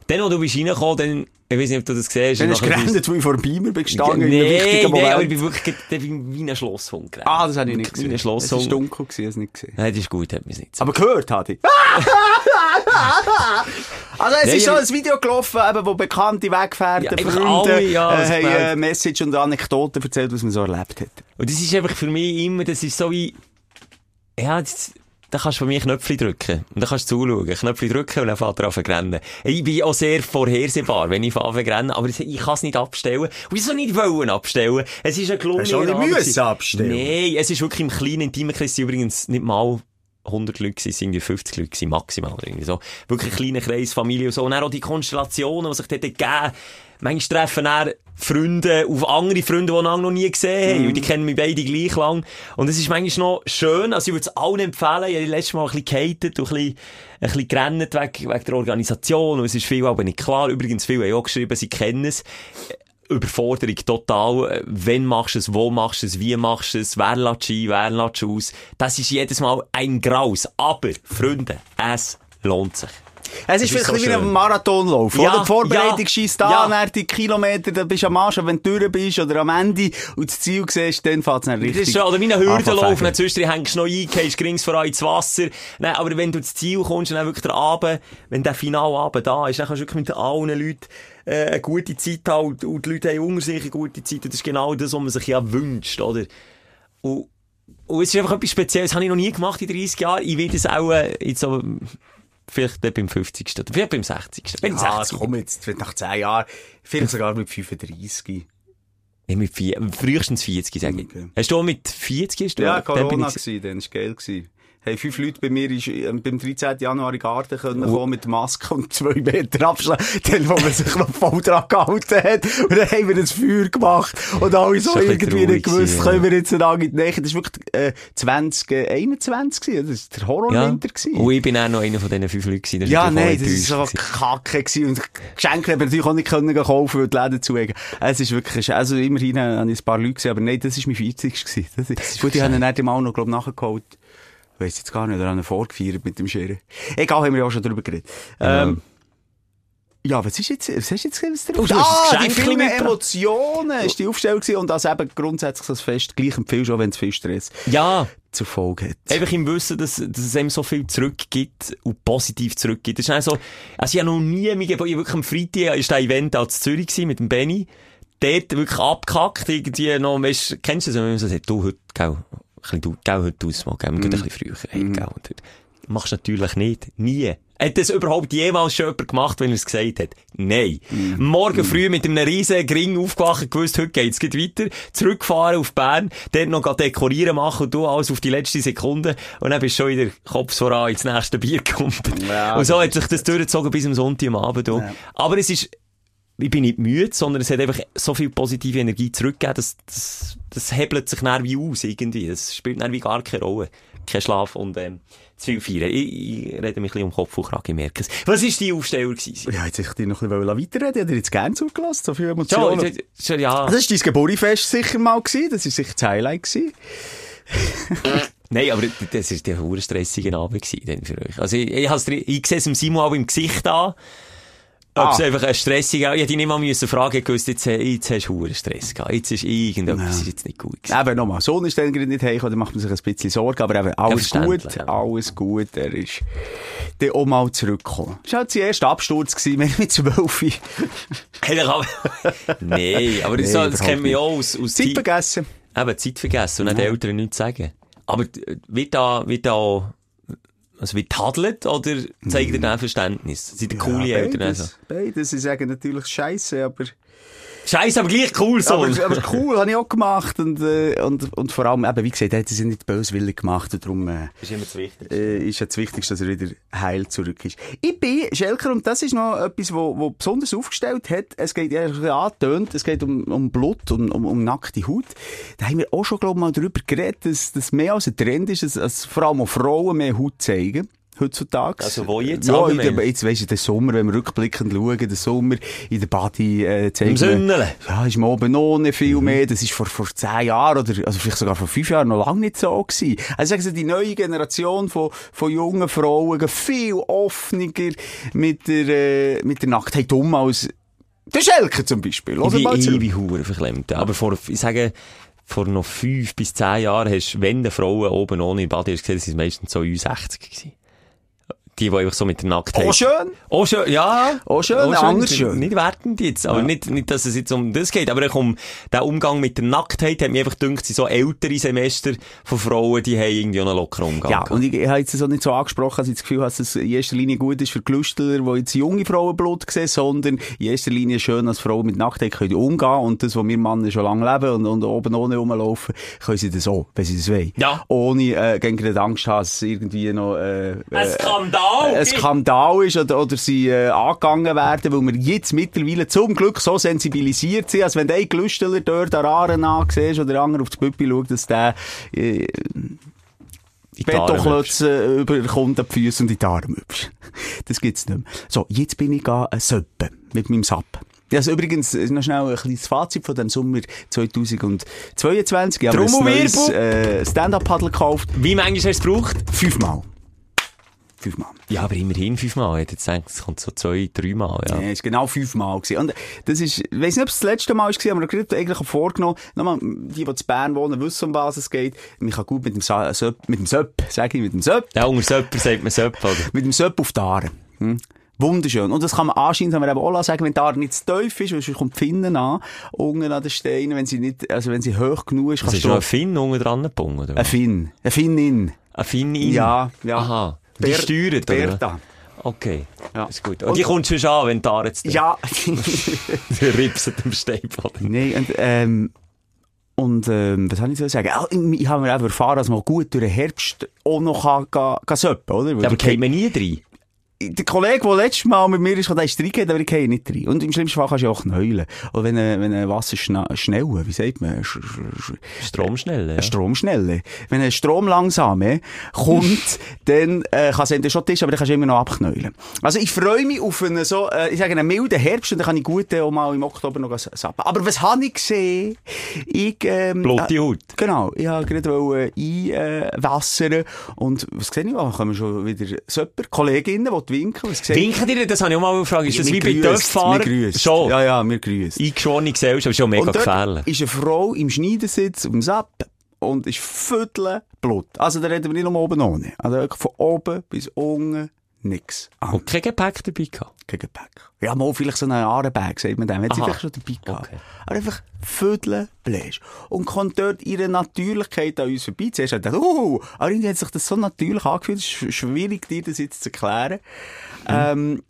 Dann, wo du bist reingekommen, dann, ich weiss nicht, ob du das gesehen hast. Dann hast du gerannt, wo ich vor dem Beamer bin gestanden, nee, in einem wichtigen nee, aber Moment. ich bin wirklich wie ein Schlosshund gerannt. Ah, das habe ich nicht Wirklich Wie gesehen. ein Es war dunkel, ich habe es nicht gesehen. Nein, das ist gut, hat mich nicht so. Aber gehört hatte ich. Also, es Nein, ist aber- ein Video gelaufen, eben, wo bekannte Weggefährten, Ja, Freunde, alle, ja, äh, haben äh, Message und Anekdoten erzählt, was man so erlebt hat. Und das ist einfach für mich immer, das ist so wie, ja, das, dann kannst du von mir Knöpfe drücken. Und dann kannst du zuschauen. Knöpfe drücken und dann fährt er auf rennen. Ich bin auch sehr vorhersehbar, wenn ich zu rennen. Aber ich kann es nicht abstellen. Und wieso nicht wollen abstellen? Es ist ein gelungener Hast du nicht abstellen? Nein, es ist wirklich im kleinen intimen Kreis, übrigens nicht mal 100 Leute sind irgendwie 50 Leute maximal. Irgendwie so. Wirklich ein kleiner Kreis, Familie und so. Und dann auch die Konstellationen, die sich dort ergeben. Manchmal treffen dann Freunde auf andere Freunde, die einander noch nie gesehen haben. Und die kennen mich beide gleich lang. Und es ist manchmal noch schön. Also ich würde es allen empfehlen. Ich habe letztes Mal ein bisschen gehatet und ein bisschen, ein bisschen gerannt wegen, wegen der Organisation. Und es ist viel aber nicht klar. Übrigens, viele haben auch geschrieben, sie kennen es. Überforderung total. Wenn machst du es, wo machst du es, wie machst du es, wer lässt ein, wer lässt aus. Das ist jedes Mal ein Graus. Aber, Freunde, es lohnt sich. Es ist Das vielleicht so wie ein. Marathonlauf. Ja, oder? Die Vorbereitung ja, schießt da, ja. die Kilometer, dann bist du am Arsch, wenn du durch bist oder am Ende und das Ziel siehst, dann fährt es Das richtig. ist schon, oder wie ein Hürdenlauf, dann zwischendurch hängst du noch ein, gehst grings voran ins Wasser. Nein, aber wenn du ins Ziel kommst und dann wirklich der Abend, wenn der Finalabend da ist, dann kannst du wirklich mit allen Leuten äh, eine gute Zeit haben und, und die Leute haben unter sich eine gute Zeit und das ist genau das, was man sich ja wünscht, oder? Und, und es ist einfach etwas Spezielles, das habe ich noch nie gemacht in 30 Jahren. Ich will das auch äh, jetzt so, vielleicht dann beim 50. oder vielleicht beim 60. Beim Ja, 60. komm jetzt, nach 10 Jahren, vielleicht sogar mit 35. Nee, mit vier, frühestens 40, sage ich. Okay. Hast du auch mit 40? Hast du Ja, Corona gsi, dann war geil. Hey, fünf Leute bei mir ist, äh, beim 13. Januar in den Garten können kommen mit Maske und zwei Meter Abstand, dann, wo man sich noch voll dran gehalten hat. Und dann haben wir ein Feuer gemacht. Und alle so irgendwie nicht gewusst, können wir jetzt einander in die Nähe. Das war wirklich, äh, 2021 gewesen. Das war der Ja. Horrorwinter gewesen. Und ich bin auch noch einer von diesen fünf Leuten. Das Ja, nein, das ist so kacke gewesen. Und Geschenke haben wir natürlich auch nicht können kaufen, weil die Läden zu haben. Es ist wirklich, also immerhin habe ich ein paar Leute gesehen, aber nein, das ist mein 40. gewesen. Das ist, gut, ich habe ihn dann mal noch, glaub, nachgeholt. Weiss jetzt gar nicht, oder habe ihn vorgefeiert mit dem Schere. Egal, haben wir ja auch schon drüber geredet. Ähm, ja, was ist jetzt, was hast du jetzt der Oh, Ah, ein die vielen. Emotionen ist die Aufstellung gewesen und das eben grundsätzlich das Fest gleich empfiehlst, auch wenn es viel Stress Ja, zur Folge hat. einfach im Wissen, dass, dass es einem so viel zurückgibt und positiv zurückgibt. Das ist auch so, also ich habe noch nie, mich, ich wirklich am Freitag ist der Event als Zürich gewesen, mit dem Benny. Dort wirklich abgekackt, irgendwie noch, weißt, kennst du das, wenn man so sagt, du, heute, gell, ein bisschen, gell, heute ausmachen, gell, wir gehen ein bisschen früher, hey, gell, und heute. Machst du natürlich nicht. Nie. Hat das überhaupt jemals schon jemand gemacht, wenn er es gesagt hat? Nein. Morgen früh mit einem riesen Gring aufgewacht, gewusst, heute geht's geht weiter, zurückgefahren auf Bern, dort noch dekorieren machen und du alles auf die letzte Sekunde und dann bist du schon wieder Kopf voran ins nächste Bier gekumpelt. Ja, und so hat sich das durchgezogen bis am Sonntag am Abend. du. Aber es ist, ich bin nicht müde, sondern es hat einfach so viel positive Energie zurückgegeben, dass, das, das hebelt sich dann wie aus, irgendwie. Das spielt dann wie gar keine Rolle. Kein Schlaf und, ähm, zu viel feiern. Ich, ich rede mich ein bisschen um Kopf und Kragen, ich merke es. Was war die Aufsteller gewesen? Ja, jetzt ich dich noch ein bisschen weiterreden Ich hätte dir jetzt gerne zugelassen, so viele Schon, Emotionen. schon, ja. Das war dein Geburtstagsfest sicher mal gewesen. Das war sicher das Highlight gewesen. Nein, aber das war der stressige Abend für euch. Also, ich, ich, has, ich sehe es dem Simon auch im Gesicht an. Ob es Ah. einfach ein stressiger, ich hätte nicht mal müssen fragen gewusst, jetzt, jetzt hast du hure Stress gehabt. Jetzt ist irgendetwas ist jetzt nicht gut gewesen. Eben nochmal, Sohn ist dann gerade nicht heim, da macht man sich ein bisschen Sorgen, aber eben alles gut, ja. alles gut, er ist dann auch mal zurückgekommen. Das war halt sein erster Absturz gewesen, wir mit zwölf. Hey, da kann man- nee, aber das, Nee, das kennen wir ja auch aus, aus Zeit vergessen. Eben, Zeit vergessen und nicht den Eltern nichts sagen. Aber äh, wird da, wird da, also wird tadelt oder zeigt ihr dann Verständnis? Sind die coole Ja, Eltern also? beides, beides. Sie sagen natürlich Scheiße, aber, Scheiße, aber gleich cool so. aber, aber cool, habe ich auch gemacht und, äh, und, und vor allem, eben, wie gesagt, hat es ja nicht böswillig gemacht und darum, äh, ist immer das Wichtigste. äh, ist ja das Wichtigste, dass er wieder heil zurück ist. Ich bin, Schelker, und das ist noch etwas, wo, wo besonders aufgestellt hat, es geht, ja, angetönt, es geht um, um Blut, um, um, um nackte Haut. Da haben wir auch schon, glaube ich, mal darüber geredet, dass das mehr als ein Trend ist, dass, dass vor allem auch Frauen mehr Haut zeigen. Heutzutage. Also wo jetzt Ja, in der, jetzt weisst du, den Sommer, wenn wir rückblickend schauen, den Sommer in der Body, äh, zeigen Im Sünnele. ja, ist man oben nicht viel Mhm. mehr. Das ist vor, vor zehn Jahren oder, also vielleicht sogar vor fünf Jahren noch lange nicht so gewesen. Also sagen die neue Generation von, von jungen Frauen viel offener mit der, äh, mit der Nacktheit um als der Schelke zum Beispiel. Oder Ich mal bin zurück. ewig hure verklemmt. Aber vor, ich sage, vor noch fünf bis zehn Jahren hast du, wenn die Frauen oben ohne Body hast gesehen, das sind meistens so 60 gewesen. Die, die einfach so mit der Nacktheit... Oh, schön. Oh, schön, ja. Oh, schön, anders Nicht- schön. Nicht wertend jetzt, aber nicht, nicht, dass es jetzt um das geht, aber ich um den Umgang mit der Nacktheit hat mir einfach gedacht, so ältere Semester von Frauen, die haben irgendwie auch einen lockeren Umgang. Ja, gehabt. und ich, ich habe jetzt so nicht so angesprochen, dass ich das Gefühl habe, dass es in erster Linie gut ist für Gelüstler, die jetzt junge Frauenblut sehen, sondern in erster Linie schön, dass Frauen mit Nacktheit können umgehen und das, was wir Männer schon lange leben und, und oben ohne rumlaufen, können sie das auch, wenn sie das wollen. Ja. Ohne äh, gegen die Angst haben, irgendwie noch äh, Ein äh, Skandal! ein Skandal ist oder, oder sie äh, angegangen werden, weil wir jetzt mittlerweile zum Glück so sensibilisiert sind, als wenn der Gelüsteler dort an Aaren ansiehst oder der andere auf das Püppi schaut, dass der äh, die Betonklötze überkommt an die Füße und in die Arme hübsch. Das gibt's nicht mehr. So, jetzt bin ich ga äh, Söppe mit meinem Sap. Ja, also übrigens, äh, noch schnell ein kleines Fazit von dem Sommer 2022. Ich habe mir ein neues äh, Stand-Up-Paddle gekauft. Wie manchmal hast du es gebraucht? Fünfmal. Fünfmal. Ja, aber immerhin fünfmal. Ich hätte jetzt gedacht, es kommt so zwei, dreimal, ja. Ja, es war genau fünfmal. Gewesen. Und das ist, ich weiss nicht, ob es das letzte Mal war, aber ich habe eigentlich vorgenommen, nochmal, die, die in Bern wohnen, wissen, um was es geht. Man kann gut mit dem Sa Söpp, mit dem Söpp, sag ich, mit dem Söpp, Ja, unter Söpper sagt man Söpper, oder? mit dem Söpp auf die Aare. Hm? Wunderschön. Und das kann man anscheinend, haben wir eben auch sagen, wenn die Aare nicht zu tief ist, weil sonst kommt die Finnen an, unten an den Steinen, wenn sie nicht, also wenn sie hoch genug ist, Das kannst ist du noch auch- ein Finn unten dran gebunden, oder? ein? Finn. Ein Finnin. Ein Finn in? Ja, ja. Aha. Die Ber- steuert, oder? Berta. Okay. Ja. Ist gut. Und die kommt schon an, wenn Haare jetzt Ja. Die ripsen im Steinboden. Nein, und, ähm, und, ähm, was soll ich so sagen? Ah, Ich, habe mir einfach erfahren, dass man gut durch den Herbst auch noch kann, kann, kann söppen, oder? Weil Ja, aber geht man nie rein? Der Kollege, der letztes Mal mit mir ist, der ist reingegangen, aber ich gehe nicht rein. Und im schlimmsten Fall kannst du ja auch knäulen. Oder wenn, ein- wenn ein Wasser schna schnell, wie sagt man? Sch sch sch Stromschnell, ja. ein Strom schnell. Wenn ein Strom langsam kommt, dann äh, kann es entweder schon Tisch, aber dann kannst du immer noch abknäulen. Also ich freue mich auf einen so, äh, ich sage, einen milden Herbst und dann kann ich gut äh, auch mal im Oktober noch sappen. Aber was habe ich gesehen? Ich, ähm, Blotte äh, Haut. Genau, ich wollte gerade einwassern und was sehe ich? Da kommen schon wieder Söpper, Kolleginnen, die winken. Was? Winken dir, das habe ich auch mal gefragt. Ist das wie bei Wir Töpffahrern? Schon. Ja, ja, wir grüßen. Eingeschworene Gesellschaft ist schon mega gefährlich. ist eine Frau im Schneidersitz auf dem Sapp und ist viertel Blut. Also da reden wir nicht nur oben ohne. Also von oben bis unten Ah, Und kein Gepäck dabei gehabt. kein Gepäck. Ja, mal vielleicht so eine Ahrenbag, sagt man dem. Hat sie vielleicht schon dabei gehabt. Okay. Aber einfach viertel bläst. Und kommt dort ihre Natürlichkeit an uns vorbei. Zuerst hat er gedacht, oh, aber irgendwie hat sich das so natürlich angefühlt. Es ist sch- schwierig, dir das jetzt zu erklären. Ähm,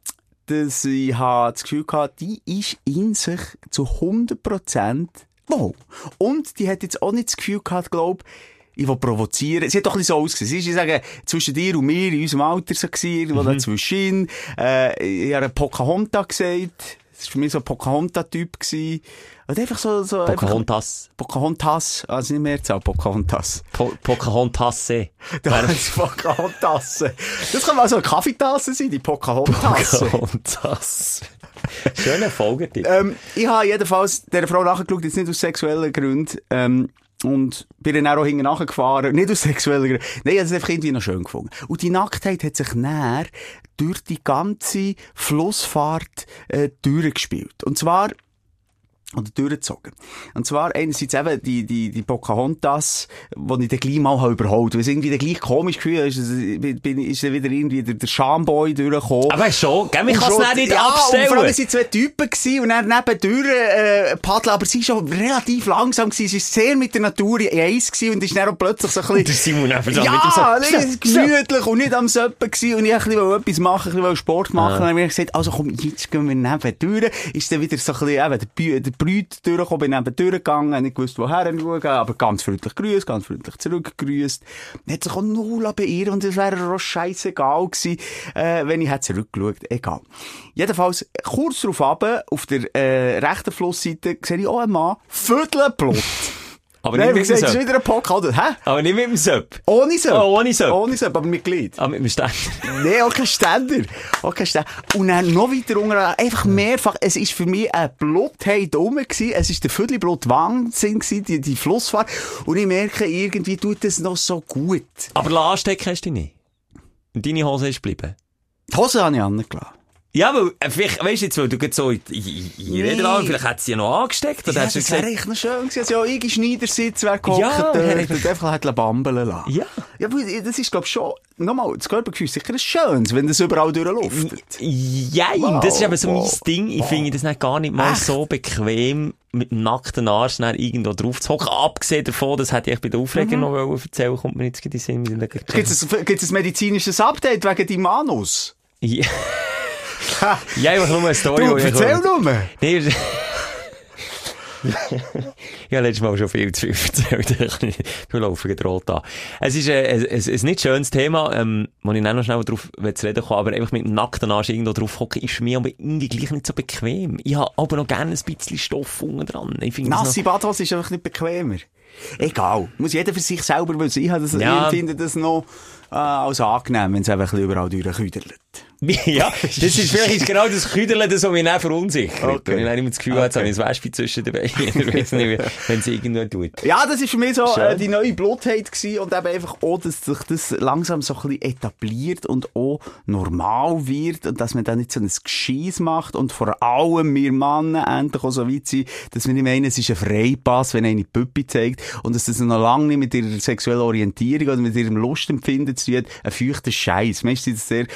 dass ich das Gefühl gehabt, die ist in sich zu 100% wohl. Und die hat jetzt auch nicht das Gefühl gehabt, glaub, ich will provozieren. Sie hat doch ein bisschen so ausgesehen. Sie ist, ich sage, zwischen dir und mir, in unserem Alter so gewesen, irgendwo Mhm. dazwischen. Äh, ich habe Pocahontas gesagt. Das war für mich so ein Pocahontas-Typ gewesen. Und einfach so, so, einfach- Pocahontas. Pocahontas. Also nicht mehr Zahl, Pocahontas. Po Pocahontasse. Da ist Pocahontasse. Das kann mal so eine Kaffeetasse sein, die Pocahontasse. Pocahontas. Schöner Folgetitel. Ähm, ich habe jedenfalls dieser Frau nachgeschaut, jetzt nicht aus sexuellen Gründen, ähm, und bin dann auch hinten nachgefahren. Nicht aus sexuellen Gründen. Nein, ich habe es einfach irgendwie noch schön gefunden. Und die Nacktheit hat sich näher durch die ganze Flussfahrt, äh, durchgespielt. Und zwar, oder durchgezogen. Und zwar einerseits eben die, die, die Pocahontas, die ich dann gleich mal habe überholt. Weil es irgendwie dann gleich komisch gefühlt ist, bin, ist dann wieder irgendwie der, der Schamboy durchgekommen. Aber schon, gell, Und kann es nicht ja, abstellen. Und vor allem waren zwei Typen gewesen und dann nebendurch äh, paddeln, aber sie war schon relativ langsam gewesen. Sie war sehr mit der Natur in eins gewesen und ist dann auch plötzlich so ein Der bisschen... Simon einfach so mit dem Ja, so- gemütlich und nicht am Söppen gewesen und ich wollte etwas machen, ein bisschen Sport machen. Und dann habe ich gesagt, also komm, jetzt gehen wir nebendurch. Ist dann wieder so ein bisschen, eben, der, der Brüt durchgekommen, bin nebendurch gegangen, nicht gewusst, woher schauen, aber ganz freundlich grüßt, ganz freundlich zurückgegrüßt. Hat sich auch null beirrt und es wäre ihr auch scheissegal gewesen, äh, wenn ich hätte zurückgeschaut. Egal. Jedenfalls, kurz darauf runter, auf der äh, rechten Flussseite, sehe ich auch einen Mann, viertelblut. Aber Nein, nicht mit dem Söpp. wieder ein Podcast. Hä? Aber nicht mit dem Söpp. Ohne Söpp. Oh, ohne Söpp. Ohne Söpp, aber mit Glied. Ah, mit dem Ständer. Nee, auch kein Ständer. Auch kein Ständer. Und dann noch weiter unten, einfach mehrfach, es ist für mich ein Blutheit rum gewesen. Es ist der Viertelblut Wahnsinn gewesen, die, die Flussfahrt. Und ich merke, irgendwie tut es noch so gut. Aber anstecken hast du nicht. Und deine Hose ist geblieben. Die Hose habe ich angelassen. Ja, weil, äh, vielleicht, weißt du jetzt, weil du so in, in, in. Rede vielleicht hat sie ja noch angesteckt, oder Ja, hast das wäre echt noch schön gewesen. Also, ja, ich in Schneidersitz wäre gehockt, Ja, dort, einfach- und einfach hat bambeln lassen. Ja. Ja, aber das ist, glaube ich, schon, nochmal, das Körpergefühl ist sicher ein schönes, wenn das überall durchluftet. Jein, Wow, das ist eben so wow, mein Ding. Ich finde das nicht gar nicht mal Echt? so bequem, mit dem nackten Arsch irgendwo drauf zu hocken. Abgesehen davon, das hätte ich bei der Aufregung noch wollen erzählen, kommt mir jetzt in den Sinn. Gibt es ein, medizinisches Update wegen deinem Anus? Ja, ja, einfach nur eine Story. Du, ich erzähl wollte. nur! Nee, ist- ja, letztes Mal schon viel zu viel erzählt. Wir laufen gedroht an. Es ist ein, ein, nicht schönes Thema, ähm, wo ich noch schnell drauf zu reden komme, aber einfach mit dem nackten Arsch irgendwo drauf hocken, ist mir aber irgendwie gleich nicht so bequem. Ich habe aber noch gerne ein bisschen Stoff unten dran. Ich Nasse Badhose ist einfach nicht bequemer. Egal. Muss jeder für sich selber wissen. Ich, habe das, Ja. ich finde das noch äh, als angenehm, wenn es einfach überall durchküdert. ja, das ist vielleicht ist genau das Küdeln, das, mich dann verunsichert. Okay. Wenn ich dann immer das Gefühl habe, jetzt habe ich ein Wespe zwischen weiß nicht, wenn es irgendwo tut. Ja, das ist für mich so äh, die neue Blutheit gewesen und eben einfach auch, dass sich das langsam so ein bisschen etabliert und auch normal wird und dass man da nicht so ein Gescheiss macht und vor allem wir Männer endlich auch so weit sind, dass wir nicht meinen, es ist ein Freipass, wenn eine Püppi zeigt und dass das noch lange nicht mit ihrer sexuellen Orientierung oder mit ihrem Lustempfinden zu tun hat, ein feuchter Scheiß. Meistens sind das sehr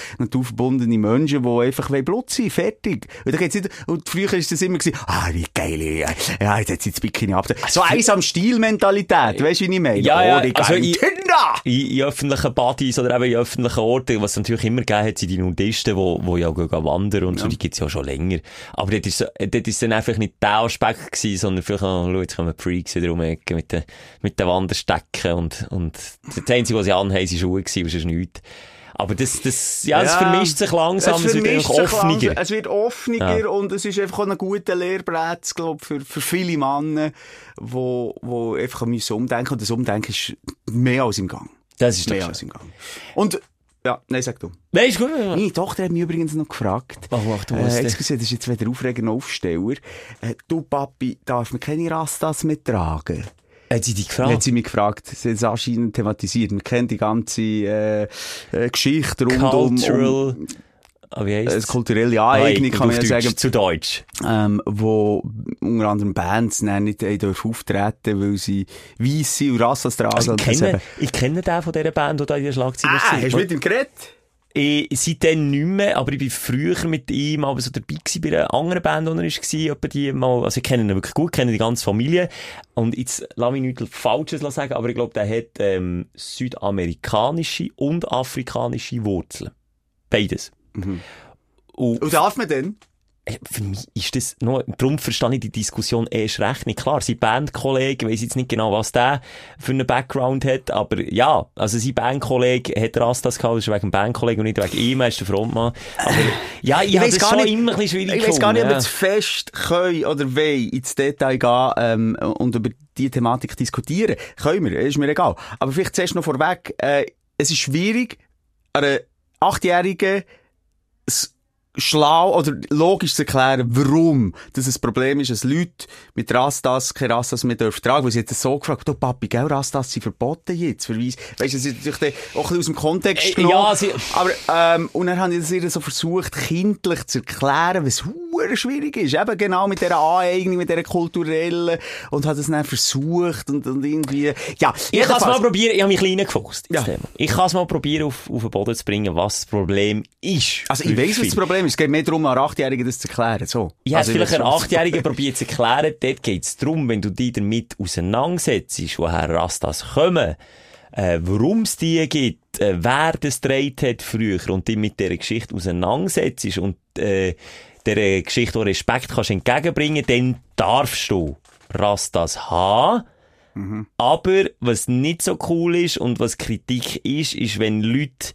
naturverbundene Menschen, die einfach Blut sein, fertig. Und, da nicht, und früher ist das immer gewesen, ah, wie geil, ja, ja jetzt hat sie das Bikini ab. So eins am Stil-Mentalität, weißt du, wie ich meine? Ja, ja, oh, die also Kinder! in, in öffentlichen Partys oder eben in öffentlichen Orten, was es natürlich immer gegeben hat, sind die Nudisten, wo, wo ja gehen wandern und so, die gibt's ja schon länger. Aber dort ist, so- dort ist dann einfach nicht der Aspekt gewesen, sondern vielleicht auch, schau, jetzt kommen die Freaks wieder um die mit den, mit den Wanderstecken und, und das Einzige, was sie anhaben, sind Schuhe gewesen, aber sonst nichts. Aber das, das, ja, es Ja. vermischt sich langsam, es, wird vermischt einfach langsam. Es wird offener Ja. und es ist einfach auch ein guter Lehrplatz, glaub, für, für viele Männer, wo, wo einfach müssen umdenken und das Umdenken ist mehr als im Gang. Das ist Mehr als im Gang. Und, ja, nein, sag du. Nein, ist gut. Meine Tochter hat mich übrigens noch gefragt. Oh, ach, du musst äh, excuse, das ist jetzt wieder aufregender Aufsteller. Äh, du, Papi, darf man keine Rastas mehr tragen? Hat sie dich Hat gefragt? sie mich gefragt. Sie hat es anscheinend thematisiert. Man kennt die ganze äh, äh, Geschichte rund um, Cultural, um ah, wie heisst äh, kulturelle Aneignung, kann man ja sagen. Zu Deutsch. ähm, wo unter anderem Bands nicht haben dürfen auftreten, weil sie weiss sind und Rassas tragen. Also, ich, kenne, ich kenne den von dieser Band, die da in der Schlagzeile Ah, war. hast du mit ihm geredet? Ich, seitdem nicht mehr, aber ich bin früher mit ihm aber so dabei gewesen bei einer anderen Band, wo er war, etwa die mal, also ich kenne ihn wirklich gut, kenne die ganze Familie. Und jetzt, lass mich nichts Falsches sagen, aber ich glaube, der hat, ähm, südamerikanische und afrikanische Wurzeln. Beides. Und Und darf man denn? Äh, für mich ist das noch, darum verstehe ich die Diskussion erst recht nicht. Klar, sein Bandkollege, ich weiss jetzt nicht genau, was der für einen Background hat, aber ja, also sein Bandkollege hat Rastas gehabt, das ist wegen dem Bandkollegen und nicht wegen ihm, er ist der Frontmann. Aber ja, ich, habe weiss das schon immer ein bisschen schwierig Ich weiss gar nicht, ob wir zu fest können oder wollen ins Detail gehen ähm, und über die Thematik diskutieren. Können wir, ist mir egal. Aber vielleicht zuerst noch vorweg, äh, es ist schwierig, einer Achtjährigen schlau oder logisch zu erklären, warum das ein Problem ist, dass Leute mit Rastas keine Rastas mehr dürfen tragen. Weil sie das so gefragt, du Papi, gell, Rastas sind verboten jetzt. Verweis. Weißt du, das ist natürlich auch ein bisschen aus dem Kontext Äh, genommen. ja, sie- Aber, ähm, und dann habe ich das so versucht, kindlich zu erklären, was hure schwierig ist. Eben genau mit dieser Aneignung, mit dieser kulturellen, und habe das dann versucht und, und irgendwie, ja. Ich kann es mal probieren, ich habe mich klein gefuchst. Ja. Ja. Ich kann es mal probieren, auf, auf den Boden zu bringen, was das Problem ist. Also, ich weiss, was das Problem ist. Es geht mehr darum, einer Achtjährigen das zu erklären. So. Ich also, vielleicht einen. Achtjährigen probiert zu erklären, dort geht es darum, wenn du dich damit auseinandersetzt, woher Rastas kommen, äh, warum es die gibt, äh, wer das gedreht hat früher und dich mit dieser Geschichte auseinandersetzt und äh, dieser Geschichte auch Respekt kannst entgegenbringen, dann darfst du Rastas haben. Aber was nicht so cool ist und was Kritik ist, ist, wenn Leute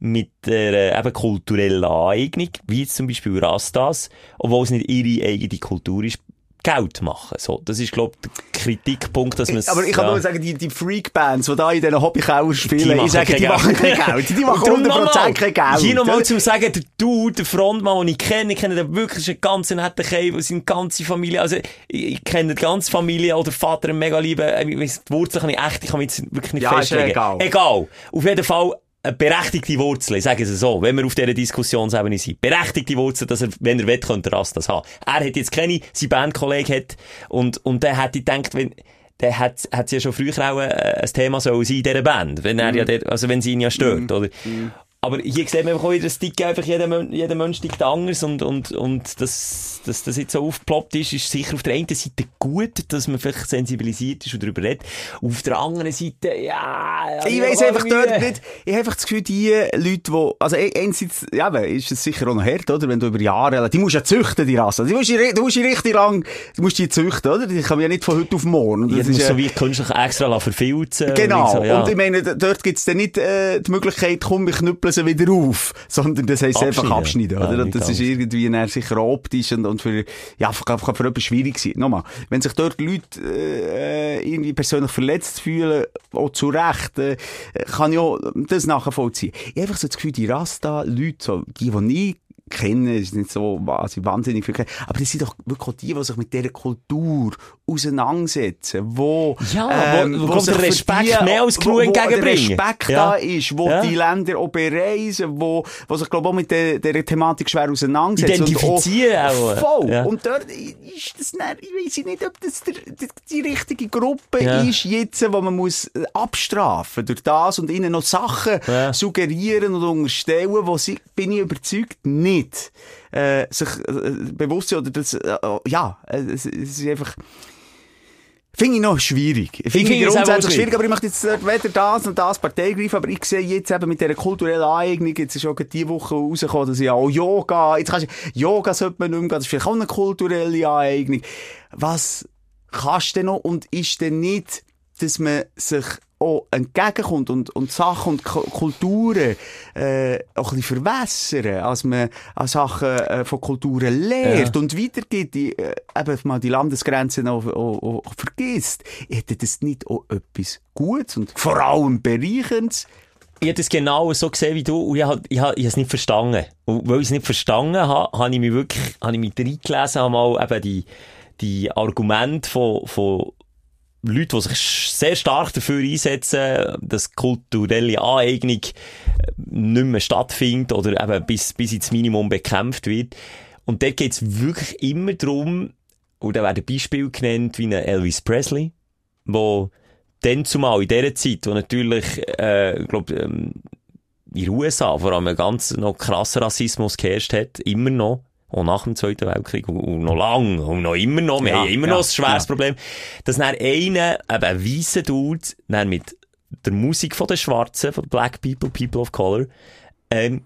mit der äh, eben kulturellen Aneignung, wie zum Beispiel Rastas, obwohl es nicht ihre eigene Kultur ist, Geld machen. So, das ist, glaube ich, der Kritikpunkt, dass man Aber ich kann ja. nur sagen, die, die Freak-Bands, die da in diesen Hobbykeller spielen, machen ich sage, die Geld. machen kein Geld. Die machen Und darum 100% nochmal, kein Geld. Hier nochmal zum sagen, der Dude, der Frontmann, den ich kenne, ich kenne den wirklich einen ganz netten Kerl, seine ganze Familie, also, ich, kenne die ganze Familie, oder Vater, einen mega lieben, äh, ich weiss, die Wurzeln kann ich echt, ich kann mich jetzt wirklich nicht ja festlegen. egal. Egal. Auf jeden Fall, eine berechtigte Wurzel, ich sage es so, wenn wir auf dieser Diskussionsebene sind. Berechtigte Wurzel, dass er, wenn er will, könnte er das haben. Er hat jetzt keine, sein Bandkollege hat, und, und der hätte gedacht, wenn, dann hat, hat sie ja schon früher auch äh, ein Thema so sein in dieser Band, wenn er ja dort, also wenn sie ihn ja stört, oder? Aber hier sieht man einfach auch wieder, das einfach, jeder, Mon- jeder Mensch tickt anders und, und, und dass, dass das jetzt so aufgeploppt ist, ist sicher auf der einen Seite gut, dass man vielleicht sensibilisiert ist und darüber redet. Auf der anderen Seite, ja... Ich ja, weiss aber einfach dort nicht, ich habe einfach das Gefühl, die Leute, die, also ein- einerseits, ja, ist es sicher auch noch hart, oder? Wenn du über Jahre, die musst ja züchten, die Rasse. Die musst du, du musst die richtig lang, du musst die züchten, oder? Die kommen ja nicht von heute auf morgen. Ja, das das ist ja- so wie künstlich extra verfilzen. Genau. Und, so, ja. Und ich meine, dort gibt's dann nicht äh, die Möglichkeit, komm, wir knüppeln sie wieder auf, sondern das heisst einfach Abschneiden. Ja, oder? nicht das ist irgendwie sicher optisch und, und für, ja, kann, kann für etwas schwierig sein. Nochmal, wenn sich dort Leute äh, irgendwie persönlich verletzt fühlen, auch zu Recht, äh, kann ich auch das nachvollziehen. Ich habe einfach so das Gefühl, die Rasta-Leute, so, die, die ich kenne, ist nicht so also wahnsinnig viel kennen, aber das sind doch wirklich die, die sich mit dieser Kultur auseinandersetzen, wo, Ja, wo- wo kommt sich der Respekt mehr als genug wo, wo entgegenbringen. der Respekt Ja. da ist, wo Ja. die Länder auch bereisen, wo, wo sich, glaube ich, auch mit der, der Thematik schwer auseinandersetzen. Identifizieren auch. Voll. Ja. Und dort ist das dann, ich weiss nicht, ob das der, die, die richtige Gruppe ist jetzt, wo man muss äh, abstrafen durch das und ihnen noch Sachen suggerieren und unterstellen, wo sie, bin ich überzeugt, nicht äh, sich äh, bewusst sind oder das, äh, ja, äh, es, es ist einfach, Finde ich noch schwierig. Ich finde ich es auch grundsätzlich schwierig. aber ich möchte jetzt weder das und das Partei greifen, aber ich sehe jetzt eben mit dieser kulturellen Aneignung, jetzt ist auch diese Woche rausgekommen, dass ja auch Yoga, jetzt kannst du, Yoga sollte man nicht mehr das ist vielleicht auch eine kulturelle Aneignung. Was kannst du denn noch und ist denn nicht, dass man sich auch entgegenkommt und, und Sachen und Ku- Kulturen äh, auch ein bisschen verwässern, als man an Sachen äh, von Kulturen lehrt Ja. und weitergibt, die, äh, eben mal die Landesgrenzen auch, auch, auch vergisst. Hätte das nicht auch etwas Gutes und vor allem Bereicherndes? ich habe das genau so gesehen wie du und ich habe ich hab, ich habe es nicht verstanden. Und weil ich es nicht verstanden habe, habe ich mich wirklich, habe ich mich reingelesen, habe mal eben die, die Argumente von, von Leuten, die sich sehr stark dafür einsetzen, dass kulturelle Aneignung äh, nicht mehr stattfindet oder eben bis, bis ins Minimum bekämpft wird. Und dort geht es wirklich immer darum, und da werden Beispiele genannt wie Elvis Presley, wo dann zumal in dieser Zeit, wo natürlich, äh, glaub, ähm, in den USA vor allem ein ganz noch krasser Rassismus geherrscht hat, immer noch, auch nach dem Zweiten Weltkrieg, und, und noch lang, und noch immer noch, wir Ja, haben immer ja, noch ein schweres ja. Problem, dass dann einer, eben ein weisser Dude, dann mit der Musik von den Schwarzen, von Black People, People of Color, ähm,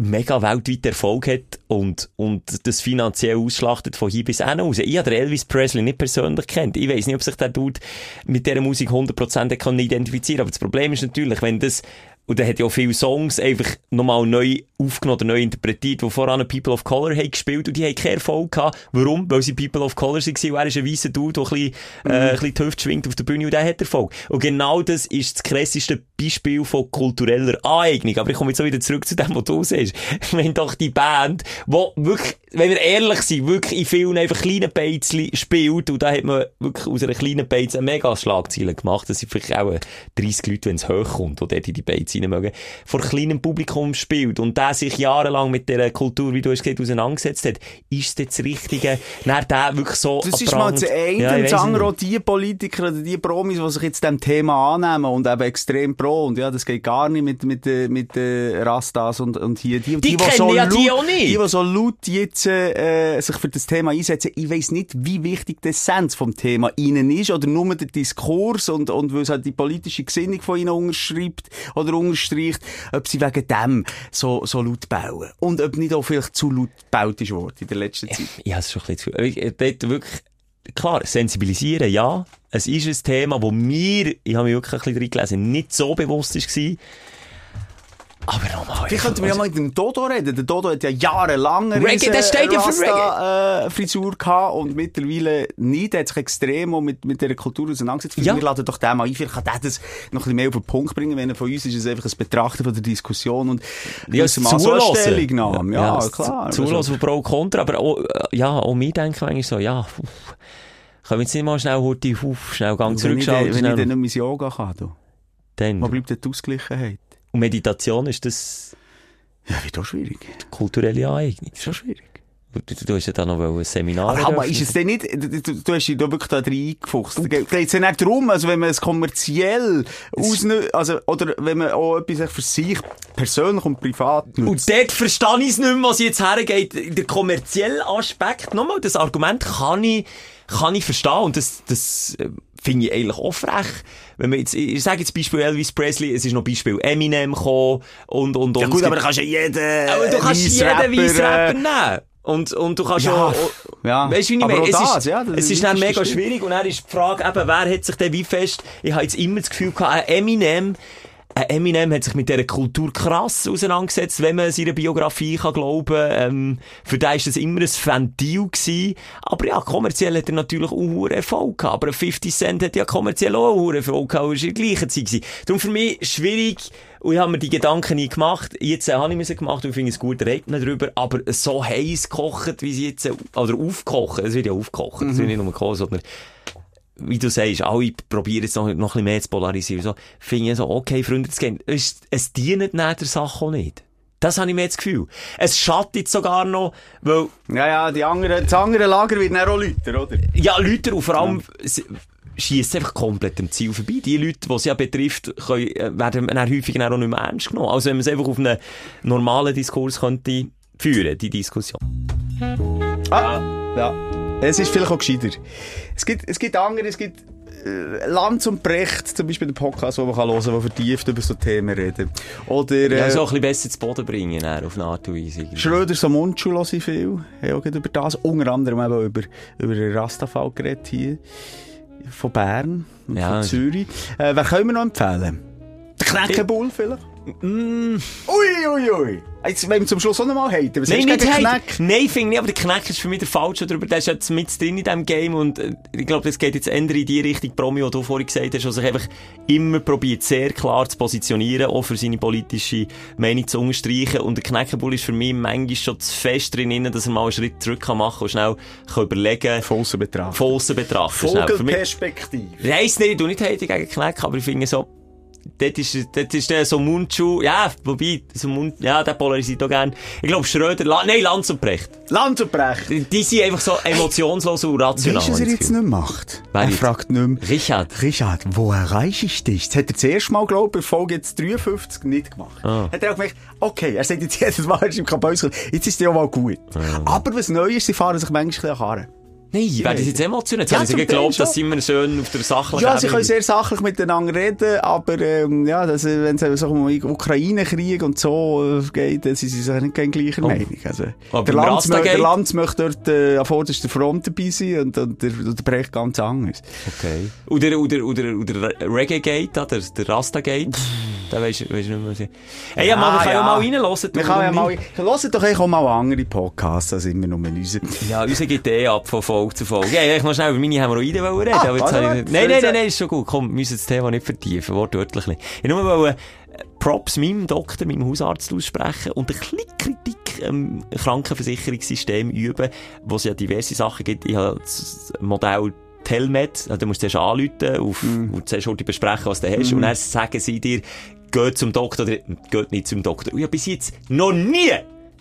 mega weltweit Erfolg hat und, und das finanziell ausschlachtet von hier bis hin raus. Ich habe Elvis Presley nicht persönlich kennt. Ich weiss nicht, ob sich der Dude mit dieser Musik 100% kann identifizieren Aber das Problem ist natürlich, wenn das, und er hat ja auch viele Songs einfach nochmal neu aufgenommen oder neu interpretiert, die voran People of Color haben gespielt und die haben keinen Erfolg gehabt. Warum? Weil sie People of Color waren und er ist ein weißer Dude, der ein bisschen, äh, ein bisschen die Hüfte schwingt auf der Bühne und der hat Erfolg. Und genau das ist das krasseste Beispiel von kultureller Aneignung. Aber ich komme jetzt wieder zurück zu dem, was du siehst. Wenn doch die Band, wo wirklich, wenn wir ehrlich sind, wirklich in vielen einfach kleinen Beizli spielt und da hat man wirklich aus einer kleinen Beiz eine mega Schlagzeile gemacht. Das sind vielleicht auch 30 Leute, wenn es hochkommt, die dort in die Beiz rein mögen, vor kleinem Publikum spielt und der sich jahrelang mit dieser Kultur, wie du hast gesagt, auseinandergesetzt hat, ist das das Richtige? Dann der wirklich so Das ist mal das eine. Ja, und das andere auch die Politiker oder die Promis, die sich jetzt dem Thema annehmen und eben extrem pro. Und ja, das geht gar nicht mit, mit, äh, mit äh, Rastas und, und hier. Die, Die kennen ja die auch nicht. Die, die so laut jetzt äh, sich für das Thema einsetzen, ich weiss nicht, wie wichtig die Essenz vom Thema ihnen ist oder nur der Diskurs und, und weil es halt die politische Gesinnung von ihnen unterschreibt oder unterstreicht, ob sie wegen dem so, so laut bauen. Und ob nicht auch vielleicht zu laut gebaut ist worden in der letzten Zeit. Ich habe es schon ein bisschen zu. Ich- Dort wirklich, klar, sensibilisieren, ja. Es ist ein Thema, wo mir, ich habe mich wirklich ein bisschen reingelesen, nicht so bewusst war. Aber nochmal. Vielleicht könnten wir ja mal mit dem Dodo reden. Der Dodo hat ja jahrelang eine Reggae, der steht ja für Rasta, äh, Frisur gehabt und mittlerweile nicht. Der hat sich extrem mit, mit dieser Kultur auseinandergesetzt. Ja. Wir laden doch den mal ein. Vielleicht kann der das noch ein bisschen mehr auf den Punkt bringen. Wenn er von uns ist es einfach ein Betrachten von der Diskussion und Ja, gewissermaßen auch eine zulassen. Stellungnahme. Ja, das klar. zu- Zulassen von Pro und Contra, aber auch, äh, ja, auch mir denken manchmal so, ja, pff, können wir jetzt nicht mal schnell heute auf, schnell Gang Also, zurückschalten, wenn ich dann nicht mein Yoga kann, du. dann. Wo bleibt denn die Ausgleichheit? Und Meditation ist das Ja, wird auch schwierig. kulturelle Aneignung. Ist schon schwierig. Du, du hast ja da noch ein Seminar. Aber Hammer, ist es denn nicht, du, du, hast dich da wirklich da reingefuchst. Da geht es ja nicht darum, also wenn man es kommerziell ausnutzt, also, oder wenn man auch etwas für sich persönlich und privat nutzt. Und dort verstehe ich es nicht mehr, was jetzt hergeht. Der kommerzielle Aspekt, nochmal, das Argument kann ich, kann ich verstehen. Und das, das finde ich eigentlich auch frech. Wenn man jetzt, ich sage jetzt Beispiel Elvis Presley, es ist noch Beispiel Eminem gekommen und, und, und. ja gut, aber da kannst ja jeden aber du kannst jeden Weissrapper, Weissrapper äh, nehmen. Und, und du kannst Ja, auch, ja. weißt du, wie ich meine? Es das, ist, ja, das es ist- dann mega schwierig und dann ist die Frage eben, wer hat sich denn wie fest, ich habe jetzt immer das Gefühl gehabt, ein Eminem, Eminem hat sich mit dieser Kultur krass auseinandergesetzt, wenn man seiner Biografie kann glauben ähm, Für den ist das immer ein Ventil gewesen. Aber ja, kommerziell hat er natürlich auch Erfolg gehabt. Aber ein 50 Cent hat ja kommerziell auch Erfolg gehabt. und ist in der gleichen Zeit gewesen. Darum für mich schwierig. Und ich habe mir die Gedanken nie gemacht. Jetzt äh, habe ich mir sie gemacht und finde es gut, redet man darüber. Aber so heiß gekocht, wie sie jetzt, äh, oder aufgekocht, es wird ja aufgekocht, es wird nicht nur gekocht, sondern wie du sagst, alle probieren jetzt noch, noch ein bisschen mehr zu polarisieren. So, finde ich so, okay, Freunde, das geht. Es, es dient der Sache auch nicht. Das habe ich mir jetzt das Gefühl. Es schadet sogar noch, weil, Ja, ja, die andere, das andere Lager wird dann auch Leute, oder? ja, Leute, und vor allem, sie schiessen einfach komplett am Ziel vorbei. Die Leute, die es ja betrifft, können, äh, werden dann häufig dann auch nicht mehr ernst genommen. Also wenn man es einfach auf einen normalen Diskurs könnte führen, die Diskussion. Ah, ja. Es ist vielleicht auch gescheiter. Es gibt, es gibt andere, es gibt äh, Lanz und Brecht, zum Beispiel den Podcast, wo man kann hören kann, der vertieft über so Themen reden. Oder äh, Ja, so ein bisschen besser zu Boden bringen, dann, auf eine Art und Weise. Schröder so Mundschuh höre ich viel. Ja, auch gerade über das. Unter anderem eben über, über den Rastafall geredet hier. Von Bern und Ja. von Zürich. Äh, wer können wir noch empfehlen? Der Knäckebull vielleicht? Mm. Ui, ui, ui. Jetzt wollen wir zum Schluss auch noch mal haten. Was Nein, nicht Hate. Kneck? Nein, finde ich, aber der Kneck ist für mich der falsche darüber. Der ist jetzt mit drin in diesem Game und äh, ich glaube, das geht jetzt eher in die Richtung Promi, die du vorhin gesagt hast, der sich einfach immer probiert, sehr klar zu positionieren, auch für seine politische Meinung zu unterstreichen. Und der Kneckebull ist für mich manchmal schon zu fest drin, dass er mal einen Schritt zurück kann machen und schnell kann überlegen Von aussen betrachten. von aussen betrachten. Vogelperspektive. Ich weiss nicht, ich tu nicht heute gegen Kneck, aber ich finde so, dort ist, dort ist der so Mundschuh, ja, wobei, so Mund, ja, der polarisiert auch gern. Ich glaube, Schröder, La, nein, Lanz und Brecht. Lanz und Brecht. Die, die sind einfach so emotionslos und rational. Weißt du, was er jetzt nicht macht? Wer er jetzt? fragt nicht mehr. Richard. Richard, wo erreiche ich dich? Das hat er das erste Mal, glaube ich, bei Folge jetzt 53 nicht gemacht. Ah. Hat er auch gemerkt, okay, er sagt jetzt jedes Mal, er ist im Kabäus, jetzt ist es ja mal gut. Aber was neu ist, sie fahren sich manchmal ein bisschen an. Nein, werden sie jetzt emotional? Jetzt Ja, zum Teil geglaubt, dass sie immer schön auf der sachlichen Ja, sie können sehr sachlich miteinander reden, aber ähm, ja, das, äh, wenn es so um den Ukraine-Krieg und so äh, geht, dann sind sie sich nicht gegen gleicher Oh. Meinung. Also, Aber der, Lanz, der Lanz möchte dort äh, an vorderster Front dabei sein und, und der, der Brecht ganz anders. Okay. Oder, oder, oder, oder Reggae-Gate, der, der Rasta-Gate. Da weisst du nicht mehr, ich... Hey, ja, mal, wir können ja mal reinhören. Wir können ja mal, hört doch eigentlich auch mal andere Podcasts, als immer nur unsere. Ja, unser geht eh ab von Folge zu Folge. Ja, ich noch schnell über meine Hämorrhoiden reden. Ah, aber jetzt ich. Nein, nein, nein, nein, ist schon gut. Komm, wir müssen das Thema nicht vertiefen, wortwörtlich nicht. Ich nur wollte äh, Props meinem Doktor, meinem Hausarzt aussprechen und ein bisschen Kritik am Krankenversicherungssystem üben, wo es ja diverse Sachen gibt. Ich habe das Modell Telmed, also du musst zuerst anrufen, auf, Mhm. und zuerst heute besprechen, was du hast, und dann sagen sie dir, geht zum Doktor oder geht nicht zum Doktor. Und ich habe bis jetzt noch nie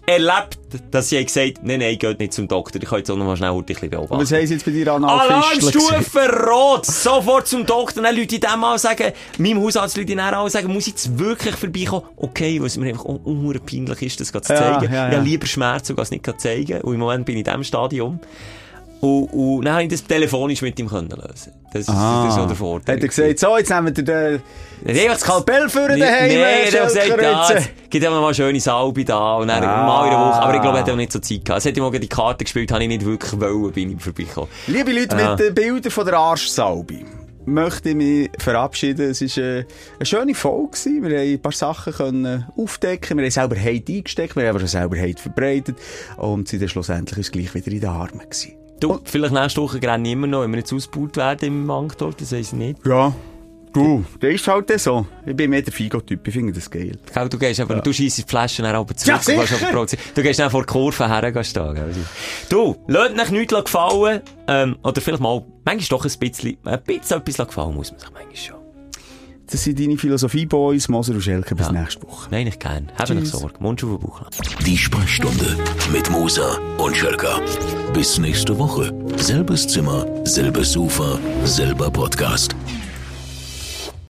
erlebt, dass sie gesagt haben, nein, nein, geht nicht zum Doktor. Ich kann jetzt auch noch mal schnell ein bisschen beobachten. Was haben sie jetzt bei dir gesehen? Alarmstufe rot! Sofort zum Doktor. Dann Leute dem mal sagen, meinem Hausarzt Leute dann auch sagen, muss ich jetzt wirklich vorbeikommen? Okay, weil es mir einfach un- unhuere peinlich ist, das zu Ja, zeigen. ja, Ich ja. habe lieber Schmerzen, als nicht grad zeigen. Und im Moment bin ich in diesem Stadium. Und, und dann habe ich das telefonisch mit ihm können lösen. Das ist, das ist so der Vorteil. Hat er gesagt, so, jetzt nehmen wir den, Nee, das Skalpell für den daheim, nee, äh, er hat gesagt, ja, es gibt ja mal eine schöne Salbe da und dann Ah. mal in der Woche. Aber ich glaube, er hat auch nicht so Zeit gehabt. Es hat ihm die Karte gespielt, habe ich nicht wirklich wollen, bin ich vorbeigekommen. Liebe Leute, Ah. mit den Bildern von der Arschsalbe möchte ich mich verabschieden. Es war eine, eine schöne Folge. gewesen. Wir haben ein paar Sachen können aufdecken. Wir haben selber Hate eingesteckt, wir haben aber selber Hate verbreitet. Und sind dann schlussendlich uns gleich wieder in den Armen gewesen. Du, vielleicht nächste Woche rennen immer noch, wenn wir jetzt ausgebaut werden im Banktor, das weiss ich nicht. Ja. Du, das ist halt so. Ich bin mehr der Figo-Typ, ich finde das geil. Gell, Du gehst aber, du schießt die Flaschen dann aber zurück. Ja, und. Du gehst dann vor die Kurve her gehst stehen, gell? Du, lasst euch nichts gefallen, ähm, oder vielleicht mal, manchmal doch ein bisschen, ein bisschen etwas gefallen muss man sich manchmal schon. Das sind deine Philosophie-Boys, Moser und Schelke. Bis Ja. nächste Woche. Nein, ich gern. Habe nicht Sorge. Mund auf den Bauch. Die Sprechstunde mit Musa und Schelka. Bis nächste Woche. Selbes Zimmer, selbes Sofa, selber Podcast.